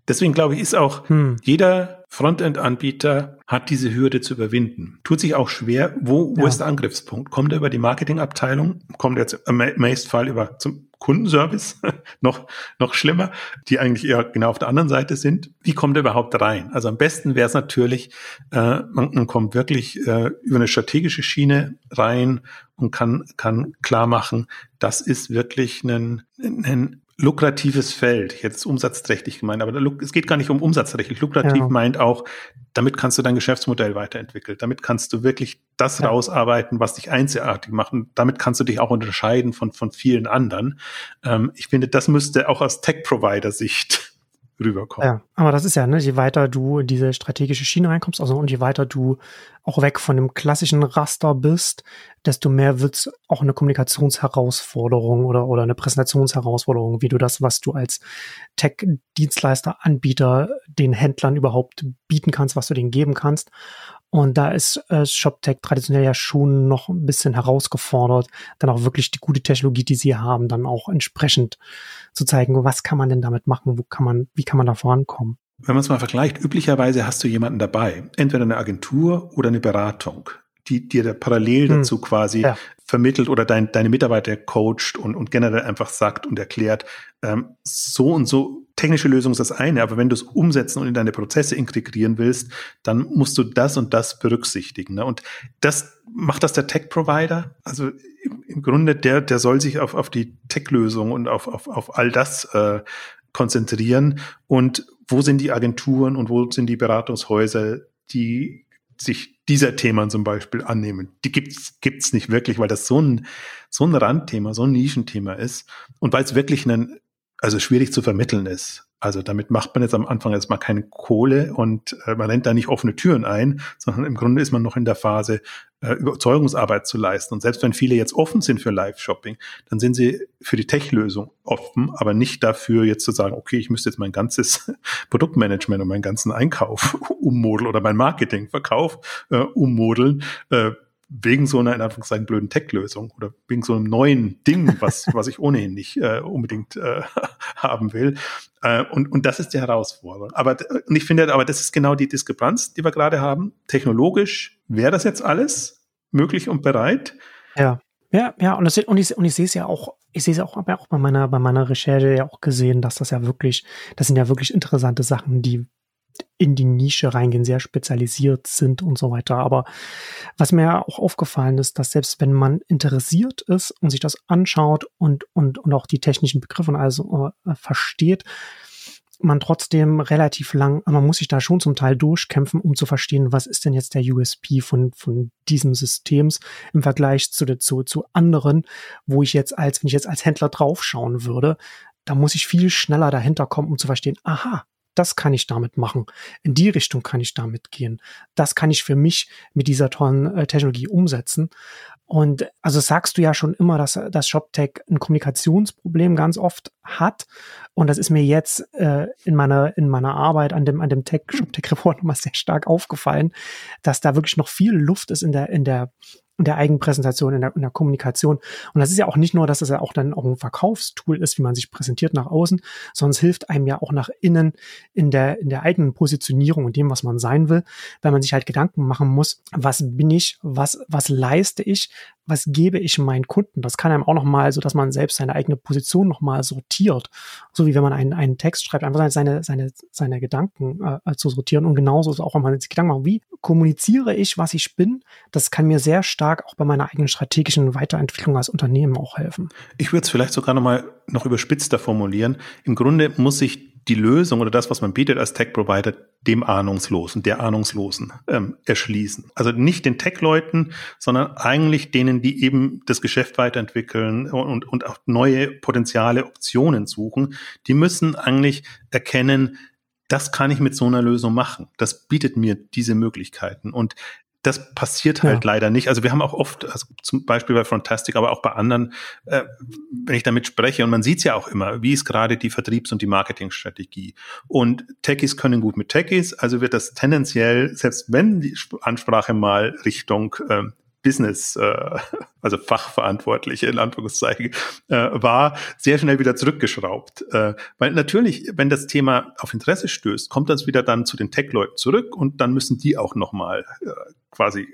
deswegen glaube ich, ist auch hm. jeder Frontend-Anbieter hat diese Hürde zu überwinden. Tut sich auch schwer, wo, wo ja. ist der Angriffspunkt? Kommt er über die Marketingabteilung? Kommt er jetzt im meisten Fall über zum Kundenservice? noch, noch schlimmer, die eigentlich eher genau auf der anderen Seite sind. Wie kommt er überhaupt rein? Also am besten wäre es natürlich, äh, man, man kommt wirklich äh, über eine strategische Schiene rein und kann, kann klar machen, das ist wirklich ein, ein lukratives Feld, jetzt umsatzträchtig gemeint, aber es geht gar nicht um umsatzrechtlich. Lukrativ ja. meint auch, damit kannst du dein Geschäftsmodell weiterentwickeln. Damit kannst du wirklich das ja. rausarbeiten, was dich einzigartig macht. Und damit kannst du dich auch unterscheiden von, von vielen anderen. Ähm, ich finde, das müsste auch aus Tech-Provider-Sicht rüberkommen. Ja, aber das ist ja, ne, je weiter du in diese strategische Schiene reinkommst, also und je weiter du auch weg von dem klassischen Raster bist, desto mehr wird's auch eine Kommunikationsherausforderung oder, oder eine Präsentationsherausforderung, wie du das, was du als Tech-Dienstleister, Anbieter den Händlern überhaupt bieten kannst, was du denen geben kannst. Und da ist äh, ShopTech traditionell ja schon noch ein bisschen herausgefordert, dann auch wirklich die gute Technologie, die sie haben, dann auch entsprechend zu zeigen, was kann man denn damit machen, wo kann man, wie kann man da vorankommen. Wenn man es mal vergleicht, üblicherweise hast du jemanden dabei, entweder eine Agentur oder eine Beratung, die dir da parallel hm. dazu quasi ja. Vermittelt oder dein, deine Mitarbeiter coacht und, und generell einfach sagt und erklärt, ähm, so und so technische Lösung ist das eine, aber wenn du es umsetzen und in deine Prozesse integrieren willst, dann musst du das und das berücksichtigen. Ne? Und das macht das der Tech-Provider. Also im, im, Grunde, der, der soll sich auf, auf die Tech-Lösung und auf, auf, auf all das äh, konzentrieren. Und wo sind die Agenturen und wo sind die Beratungshäuser, die sich dieser Themen zum Beispiel annehmen. Die gibt's gibt's nicht wirklich, weil das so ein so ein Randthema, so ein Nischenthema ist und weil es wirklich ein also schwierig zu vermitteln ist. Also damit macht man jetzt am Anfang erstmal keine Kohle und äh, man rennt da nicht offene Türen ein, sondern im Grunde ist man noch in der Phase, äh, Überzeugungsarbeit zu leisten. Und selbst wenn viele jetzt offen sind für Live-Shopping, dann sind sie für die Tech-Lösung offen, aber nicht dafür jetzt zu sagen, okay, ich müsste jetzt mein ganzes Produktmanagement und meinen ganzen Einkauf ummodeln oder mein Marketing-Verkauf äh, ummodeln. Äh, wegen so einer in Anführungszeichen blöden Tech-Lösung oder wegen so einem neuen Ding, was, was ich ohnehin nicht äh, unbedingt äh, haben will. Äh, und, und das ist die Herausforderung. Aber und ich finde, aber das ist genau die Diskrepanz, die wir gerade haben. Technologisch wäre das jetzt alles möglich und bereit. Ja. Ja, ja, und, das, und ich, und ich sehe es ja auch, ich sehe es auch, aber auch bei meiner, bei meiner Recherche ja auch gesehen, dass das ja wirklich, das sind ja wirklich interessante Sachen, die in die Nische reingehen, sehr spezialisiert sind und so weiter. Aber was mir auch aufgefallen ist, dass selbst wenn man interessiert ist und sich das anschaut und, und, und auch die technischen Begriffe also äh, versteht, man trotzdem relativ lang, man muss sich da schon zum Teil durchkämpfen, um zu verstehen, was ist denn jetzt der USP von, von diesem Systems im Vergleich zu, zu, zu anderen, wo ich jetzt als, wenn ich jetzt als Händler draufschauen würde, da muss ich viel schneller dahinter kommen, um zu verstehen, aha, das kann ich damit machen. In die Richtung kann ich damit gehen. Das kann ich für mich mit dieser tollen äh, Technologie umsetzen. Und also sagst du ja schon immer, dass das ShopTech ein Kommunikationsproblem ganz oft hat. Und das ist mir jetzt äh, in meiner in meiner Arbeit an dem an dem Tech ShopTech Report nochmal sehr stark aufgefallen, dass da wirklich noch viel Luft ist in der in der der Eigenpräsentation, in der, in der Kommunikation. Und das ist ja auch nicht nur, dass es ja auch dann auch ein Verkaufstool ist, wie man sich präsentiert nach außen, sondern es hilft einem ja auch nach innen in der, in der eigenen Positionierung und dem, was man sein will, weil man sich halt Gedanken machen muss, was bin ich, was, was leiste ich, was gebe ich meinen Kunden? Das kann einem auch nochmal, so dass man selbst seine eigene Position nochmal sortiert. So wie wenn man einen, einen Text schreibt, einfach seine, seine, seine Gedanken äh, zu sortieren. Und genauso ist auch, wenn man sich Gedanken macht, wie kommuniziere ich, was ich bin? Das kann mir sehr stark auch bei meiner eigenen strategischen Weiterentwicklung als Unternehmen auch helfen. Ich würde es vielleicht sogar nochmal noch überspitzter formulieren. Im Grunde muss sich die Lösung oder das, was man bietet als Tech-Provider, dem Ahnungslosen, der Ahnungslosen ähm, erschließen. Also nicht den Tech-Leuten, sondern eigentlich denen, die eben das Geschäft weiterentwickeln und, und auch neue potenziale Optionen suchen. Die müssen eigentlich erkennen, das kann ich mit so einer Lösung machen. Das bietet mir diese Möglichkeiten. Und das passiert halt ja. leider nicht. Also wir haben auch oft, also zum Beispiel bei Fantastic, aber auch bei anderen, äh, wenn ich damit spreche, und man sieht es ja auch immer, wie ist gerade die Vertriebs- und die Marketingstrategie. Und Techies können gut mit Techies, also wird das tendenziell, selbst wenn die Ansprache mal Richtung äh, Business, äh, also Fachverantwortliche in Anführungszeichen, äh, war, sehr schnell wieder zurückgeschraubt. Äh, weil natürlich, wenn das Thema auf Interesse stößt, kommt das wieder dann zu den Tech-Leuten zurück und dann müssen die auch nochmal äh, quasi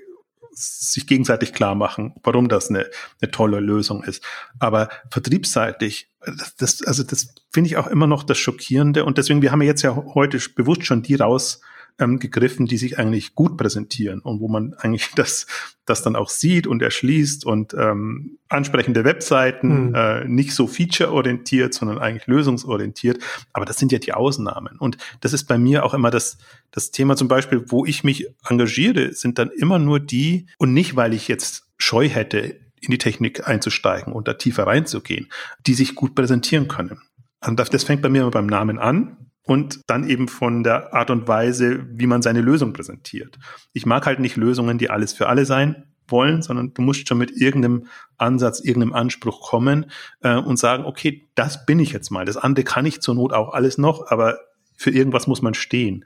sich gegenseitig klar machen, warum das eine, eine tolle Lösung ist. Aber vertriebsseitig, das, das also das finde ich auch immer noch das Schockierende. Und deswegen, wir haben ja jetzt ja heute bewusst schon die raus ähm, gegriffen, die sich eigentlich gut präsentieren und wo man eigentlich das, das dann auch sieht und erschließt und ähm, ansprechende Webseiten, mhm. äh, nicht so feature-orientiert, sondern eigentlich lösungsorientiert. Aber das sind ja die Ausnahmen. Und das ist bei mir auch immer das, das Thema zum Beispiel, wo ich mich engagiere, sind dann immer nur die und nicht, weil ich jetzt Scheu hätte, in die Technik einzusteigen und da tiefer reinzugehen, die sich gut präsentieren können. Und das fängt bei mir immer beim Namen an und dann eben von der Art und Weise, wie man seine Lösung präsentiert. Ich mag halt nicht Lösungen, die alles für alle sein wollen, sondern du musst schon mit irgendeinem Ansatz, irgendeinem Anspruch kommen äh, und sagen, okay, das bin ich jetzt mal. Das andere kann ich zur Not auch alles noch, aber für irgendwas muss man stehen.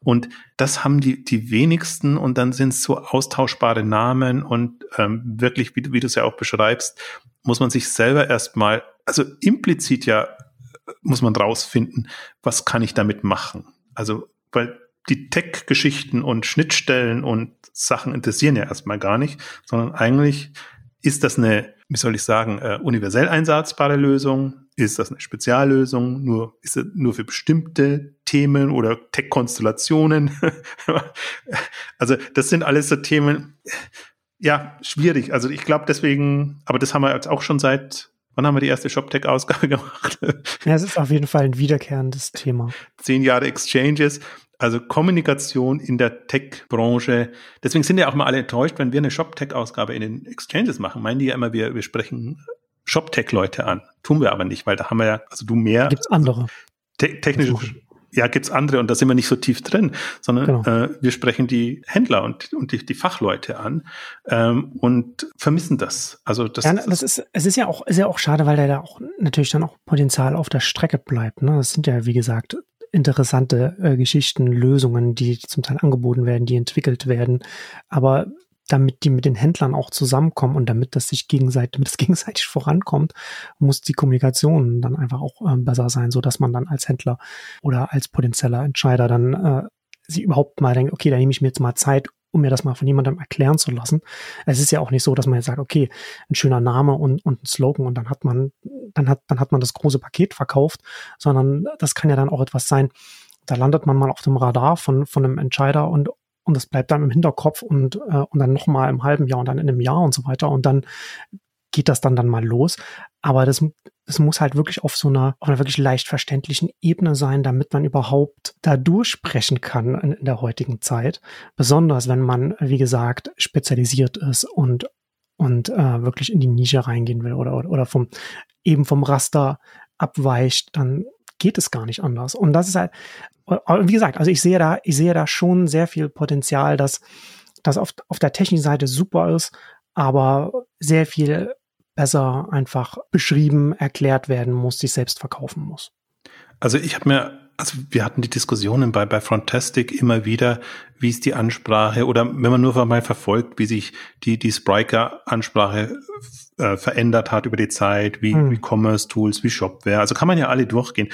Und das haben die, die wenigsten und dann sind es so austauschbare Namen und ähm, wirklich, wie, wie du es ja auch beschreibst, muss man sich selber erstmal, also implizit ja muss man rausfinden, was kann ich damit machen. Also, weil die Tech-Geschichten und Schnittstellen und Sachen interessieren ja erstmal gar nicht, sondern eigentlich ist das eine, wie soll ich sagen, äh, universell einsatzbare Lösung? Ist das eine Speziallösung? Nur, ist es nur für bestimmte Themen oder Tech-Konstellationen? also, das sind alles so Themen, ja, schwierig. Also, ich glaube deswegen, aber das haben wir jetzt auch schon seit Wann haben wir die erste ShopTech-Ausgabe gemacht? ja, es ist auf jeden Fall ein wiederkehrendes Thema. Zehn Jahre Exchanges. Also Kommunikation in der Tech-Branche. Deswegen sind ja auch mal alle enttäuscht, wenn wir eine ShopTech-Ausgabe in den Exchanges machen. Meinen die ja immer, wir, wir sprechen ShopTech-Leute an. Tun wir aber nicht, weil da haben wir ja, also du mehr. Gibt's andere. Te technische ja, gibt's andere und da sind wir nicht so tief drin, sondern genau. äh, wir sprechen die Händler und, und die, die Fachleute an ähm, und vermissen das. Also das, ja, das ist, es ist ja auch, ist ja auch schade, weil da auch natürlich dann auch Potenzial auf der Strecke bleibt. Ne? Das sind ja, wie gesagt, interessante äh, Geschichten, Lösungen, die zum Teil angeboten werden, die entwickelt werden. Aber damit die mit den Händlern auch zusammenkommen und damit das sich gegenseitig, damit es gegenseitig vorankommt, muss die Kommunikation dann einfach auch äh, besser sein, so dass man dann als Händler oder als potenzieller Entscheider dann äh, sich überhaupt mal denkt, okay, da nehme ich mir jetzt mal Zeit, um mir das mal von jemandem erklären zu lassen. Es ist ja auch nicht so, dass man jetzt sagt, okay, ein schöner Name und, und ein Slogan und dann hat man, dann hat, dann hat man das große Paket verkauft, sondern das kann ja dann auch etwas sein, da landet man mal auf dem Radar von, von einem Entscheider und und das bleibt dann im Hinterkopf und, äh, und dann nochmal im halben Jahr und dann in einem Jahr und so weiter und dann geht das dann dann mal los. Aber das, das muss halt wirklich auf so einer, auf einer wirklich leicht verständlichen Ebene sein, damit man überhaupt da durchsprechen kann in, in der heutigen Zeit. Besonders wenn man, wie gesagt, spezialisiert ist und und äh, wirklich in die Nische reingehen will oder, oder, vom eben vom Raster abweicht, dann geht es gar nicht anders. Und das ist halt, wie gesagt, also ich sehe da, ich sehe da schon sehr viel Potenzial, dass das auf, auf der technischen Seite super ist, aber sehr viel besser einfach beschrieben, erklärt werden muss, sich selbst verkaufen muss. Also ich habe mir also wir hatten die Diskussionen bei, bei Frontastic immer wieder, wie ist die Ansprache oder wenn man nur mal verfolgt, wie sich die, die Spriker-Ansprache äh, verändert hat über die Zeit, wie, hm. wie Commerce-Tools, wie Shopware. Also kann man ja alle durchgehen.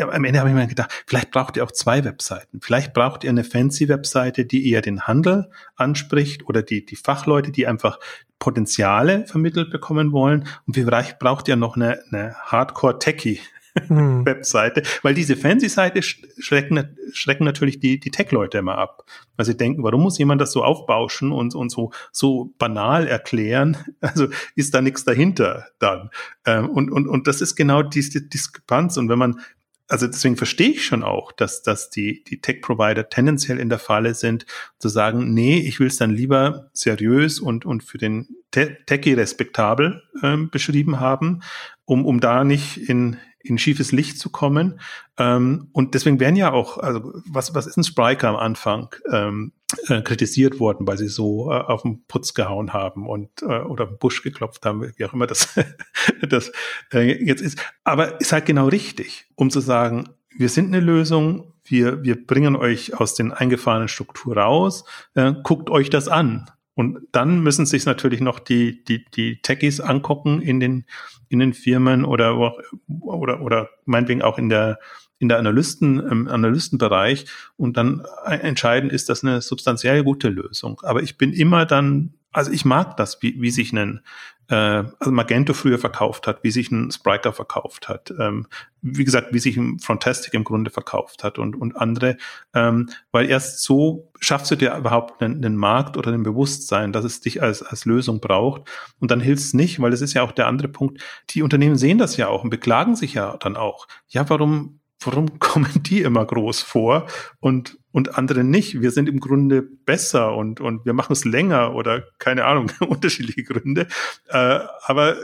Am Ende habe ich mir gedacht, vielleicht braucht ihr auch zwei Webseiten. Vielleicht braucht ihr eine fancy Webseite, die eher den Handel anspricht oder die, die Fachleute, die einfach Potenziale vermittelt bekommen wollen. Und vielleicht braucht ihr noch eine, eine Hardcore-Techie hm. Webseite, weil diese Fancy-Seite schrecken, schrecken natürlich die, die Tech-Leute immer ab, weil sie denken, warum muss jemand das so aufbauschen und, und so, so banal erklären? Also ist da nichts dahinter dann. Ähm, und, und, und das ist genau diese Diskrepanz. Und wenn man also deswegen verstehe ich schon auch, dass, dass die, die Tech-Provider tendenziell in der Falle sind, zu sagen, nee, ich will es dann lieber seriös und, und für den Te Techie respektabel ähm, beschrieben haben, um, um da nicht in, in schiefes Licht zu kommen. Ähm, und deswegen werden ja auch, also was, was ist ein Spriker am Anfang ähm, äh, kritisiert worden, weil sie so äh, auf den Putz gehauen haben und äh, oder Busch geklopft haben, wie auch immer das, das äh, jetzt ist. Aber ist halt genau richtig, um zu sagen, wir sind eine Lösung, wir, wir bringen euch aus den eingefahrenen Struktur raus, äh, guckt euch das an. Und dann müssen sich natürlich noch die, die, die Techies angucken in den, in den Firmen oder, oder, oder meinetwegen auch in der, in der Analysten, im Analystenbereich und dann entscheiden, ist das eine substanziell gute Lösung. Aber ich bin immer dann, also ich mag das, wie, wie sich ein, äh, also Magento früher verkauft hat, wie sich ein Spriker verkauft hat, ähm, wie gesagt, wie sich ein Frontastic im Grunde verkauft hat und, und andere, ähm, weil erst so schaffst du dir überhaupt einen, einen Markt oder ein Bewusstsein, dass es dich als, als Lösung braucht und dann hilft es nicht, weil das ist ja auch der andere Punkt, die Unternehmen sehen das ja auch und beklagen sich ja dann auch. Ja, warum warum kommen die immer groß vor und, und andere nicht? Wir sind im Grunde besser und, und wir machen es länger oder keine Ahnung, unterschiedliche Gründe. Äh, aber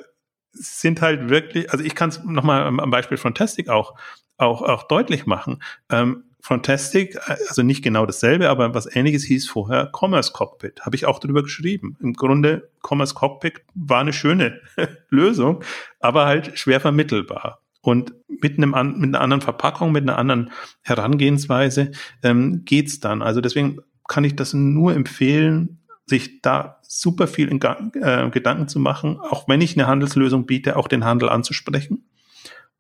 sind halt wirklich, also ich kann es nochmal am Beispiel Fantastic auch, auch, auch deutlich machen. Ähm, Fantastic, also nicht genau dasselbe, aber was ähnliches hieß vorher Commerce Cockpit. Habe ich auch darüber geschrieben. Im Grunde, Commerce Cockpit war eine schöne Lösung, aber halt schwer vermittelbar. Und mit, einem, mit einer anderen Verpackung, mit einer anderen Herangehensweise ähm, geht's dann. Also deswegen kann ich das nur empfehlen, sich da super viel in, äh, Gedanken zu machen, auch wenn ich eine Handelslösung biete, auch den Handel anzusprechen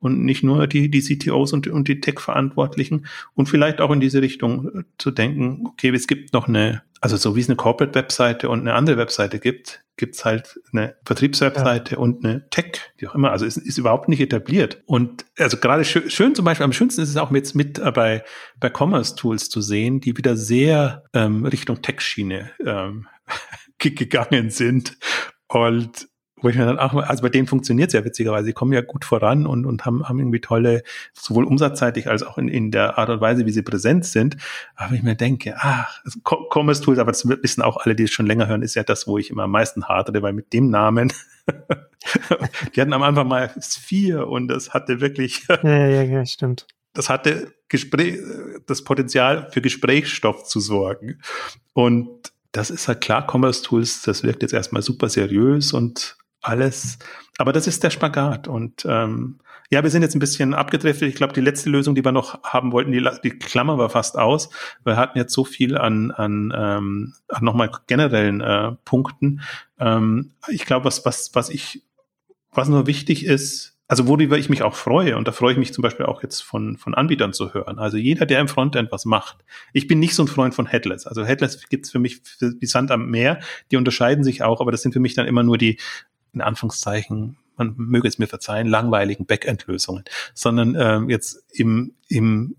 und nicht nur die, die CTOs und, und die Tech-Verantwortlichen und vielleicht auch in diese Richtung äh, zu denken, okay, es gibt noch eine, also so wie es eine Corporate-Webseite und eine andere Webseite gibt, gibt es halt eine Vertriebswebseite ja. und eine Tech, wie auch immer. Also es ist überhaupt nicht etabliert. Und also gerade schön, schön zum Beispiel, am schönsten ist es auch jetzt mit äh, bei, bei Commerce Tools zu sehen, die wieder sehr ähm, Richtung Tech-Schiene ähm, gegangen sind. Und wo ich mir dann auch, also bei denen funktioniert es ja witzigerweise, sie kommen ja gut voran und, und haben, haben irgendwie tolle, sowohl umsatzseitig als auch in, in der Art und Weise, wie sie präsent sind. Aber ich mir denke, ach, Commerce Tools, aber das wissen auch alle, die es schon länger hören, ist ja das, wo ich immer am meisten hadere, weil mit dem Namen, die hatten am Anfang mal vier und das hatte wirklich. ja, ja, ja, stimmt. Das hatte Gespräch, das Potenzial für Gesprächsstoff zu sorgen. Und das ist halt klar, Commerce Tools, das wirkt jetzt erstmal super seriös und alles. Aber das ist der Spagat. Und ähm, ja, wir sind jetzt ein bisschen abgedriftet. Ich glaube, die letzte Lösung, die wir noch haben wollten, die, die Klammer war fast aus. Wir hatten jetzt so viel an, an, ähm, an nochmal generellen äh, Punkten. Ähm, ich glaube, was, was, was ich, was nur wichtig ist, also worüber ich mich auch freue, und da freue ich mich zum Beispiel auch jetzt von, von Anbietern zu hören. Also jeder, der im Frontend was macht. Ich bin nicht so ein Freund von Headless. Also Headless gibt's für mich wie Sand am Meer. Die unterscheiden sich auch, aber das sind für mich dann immer nur die, in Anführungszeichen, man möge es mir verzeihen, langweiligen Backend-Lösungen, sondern ähm, jetzt im, im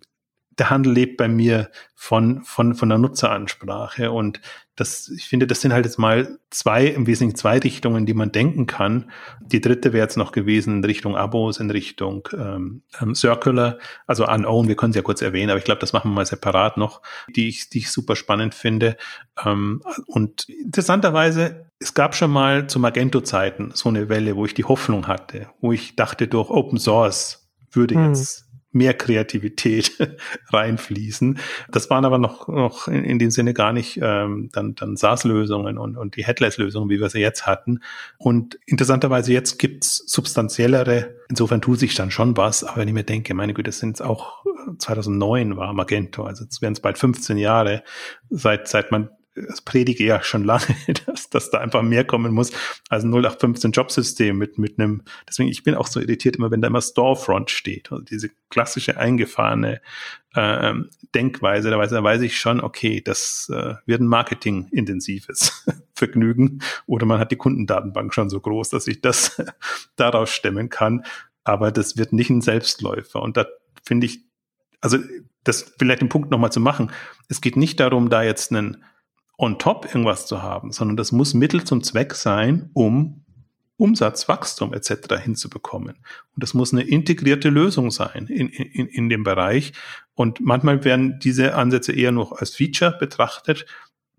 der Handel lebt bei mir von, von, von der Nutzeransprache und das, ich finde, das sind halt jetzt mal zwei, im Wesentlichen zwei Richtungen, die man denken kann. Die dritte wäre jetzt noch gewesen in Richtung Abos, in Richtung ähm, ähm, Circular, also Unown, wir können sie ja kurz erwähnen, aber ich glaube, das machen wir mal separat noch, die ich, die ich super spannend finde. Ähm, und interessanterweise, es gab schon mal zu Magento-Zeiten so eine Welle, wo ich die Hoffnung hatte, wo ich dachte, durch Open Source würde hm. jetzt mehr Kreativität reinfließen. Das waren aber noch, noch in, in dem Sinne gar nicht ähm, dann, dann SaaS-Lösungen und, und die Headless-Lösungen, wie wir sie jetzt hatten. Und interessanterweise jetzt gibt's substanziellere, insofern tut sich dann schon was, aber wenn ich mir denke, meine Güte, das sind auch 2009 äh, war Magento, also jetzt werden es bald 15 Jahre, seit, seit man das predige ja schon lange, dass, dass da einfach mehr kommen muss als ein 0815 Jobsystem mit, mit einem, deswegen, ich bin auch so irritiert immer, wenn da immer Storefront steht, also diese klassische eingefahrene äh, Denkweise, da weiß, da weiß ich schon, okay, das äh, wird ein marketingintensives Vergnügen oder man hat die Kundendatenbank schon so groß, dass ich das daraus stemmen kann, aber das wird nicht ein Selbstläufer und da finde ich, also das vielleicht den Punkt nochmal zu machen, es geht nicht darum, da jetzt einen on top irgendwas zu haben, sondern das muss Mittel zum Zweck sein, um Umsatzwachstum etc. hinzubekommen. Und das muss eine integrierte Lösung sein in, in, in dem Bereich. Und manchmal werden diese Ansätze eher noch als Feature betrachtet.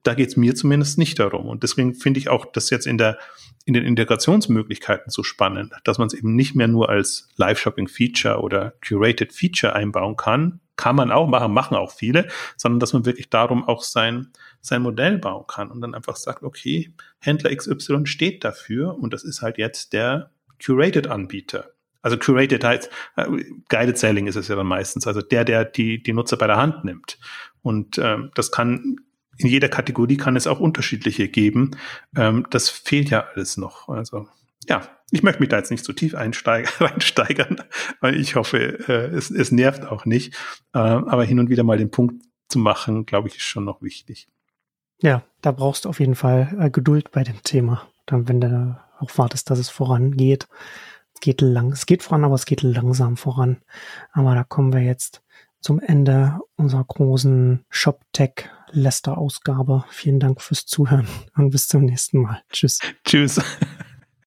Da geht es mir zumindest nicht darum. Und deswegen finde ich auch das jetzt in der in den Integrationsmöglichkeiten so spannend, dass man es eben nicht mehr nur als Live-Shopping-Feature oder Curated Feature einbauen kann, kann man auch machen, machen auch viele, sondern dass man wirklich darum auch sein, sein Modell bauen kann und dann einfach sagt, okay, Händler XY steht dafür und das ist halt jetzt der Curated-Anbieter. Also Curated heißt, äh, Guided Selling ist es ja dann meistens, also der, der die, die Nutzer bei der Hand nimmt. Und ähm, das kann in jeder Kategorie kann es auch unterschiedliche geben. Ähm, das fehlt ja alles noch. Also ja, ich möchte mich da jetzt nicht zu tief einsteigern, weil ich hoffe, äh, es, es nervt auch nicht. Äh, aber hin und wieder mal den Punkt zu machen, glaube ich, ist schon noch wichtig. Ja, da brauchst du auf jeden Fall äh, Geduld bei dem Thema. Dann, wenn du auch wartest, dass es vorangeht. Geht lang, es geht voran, aber es geht langsam voran. Aber da kommen wir jetzt zum Ende unserer großen ShopTech Lester Ausgabe. Vielen Dank fürs Zuhören und bis zum nächsten Mal. Tschüss. Tschüss.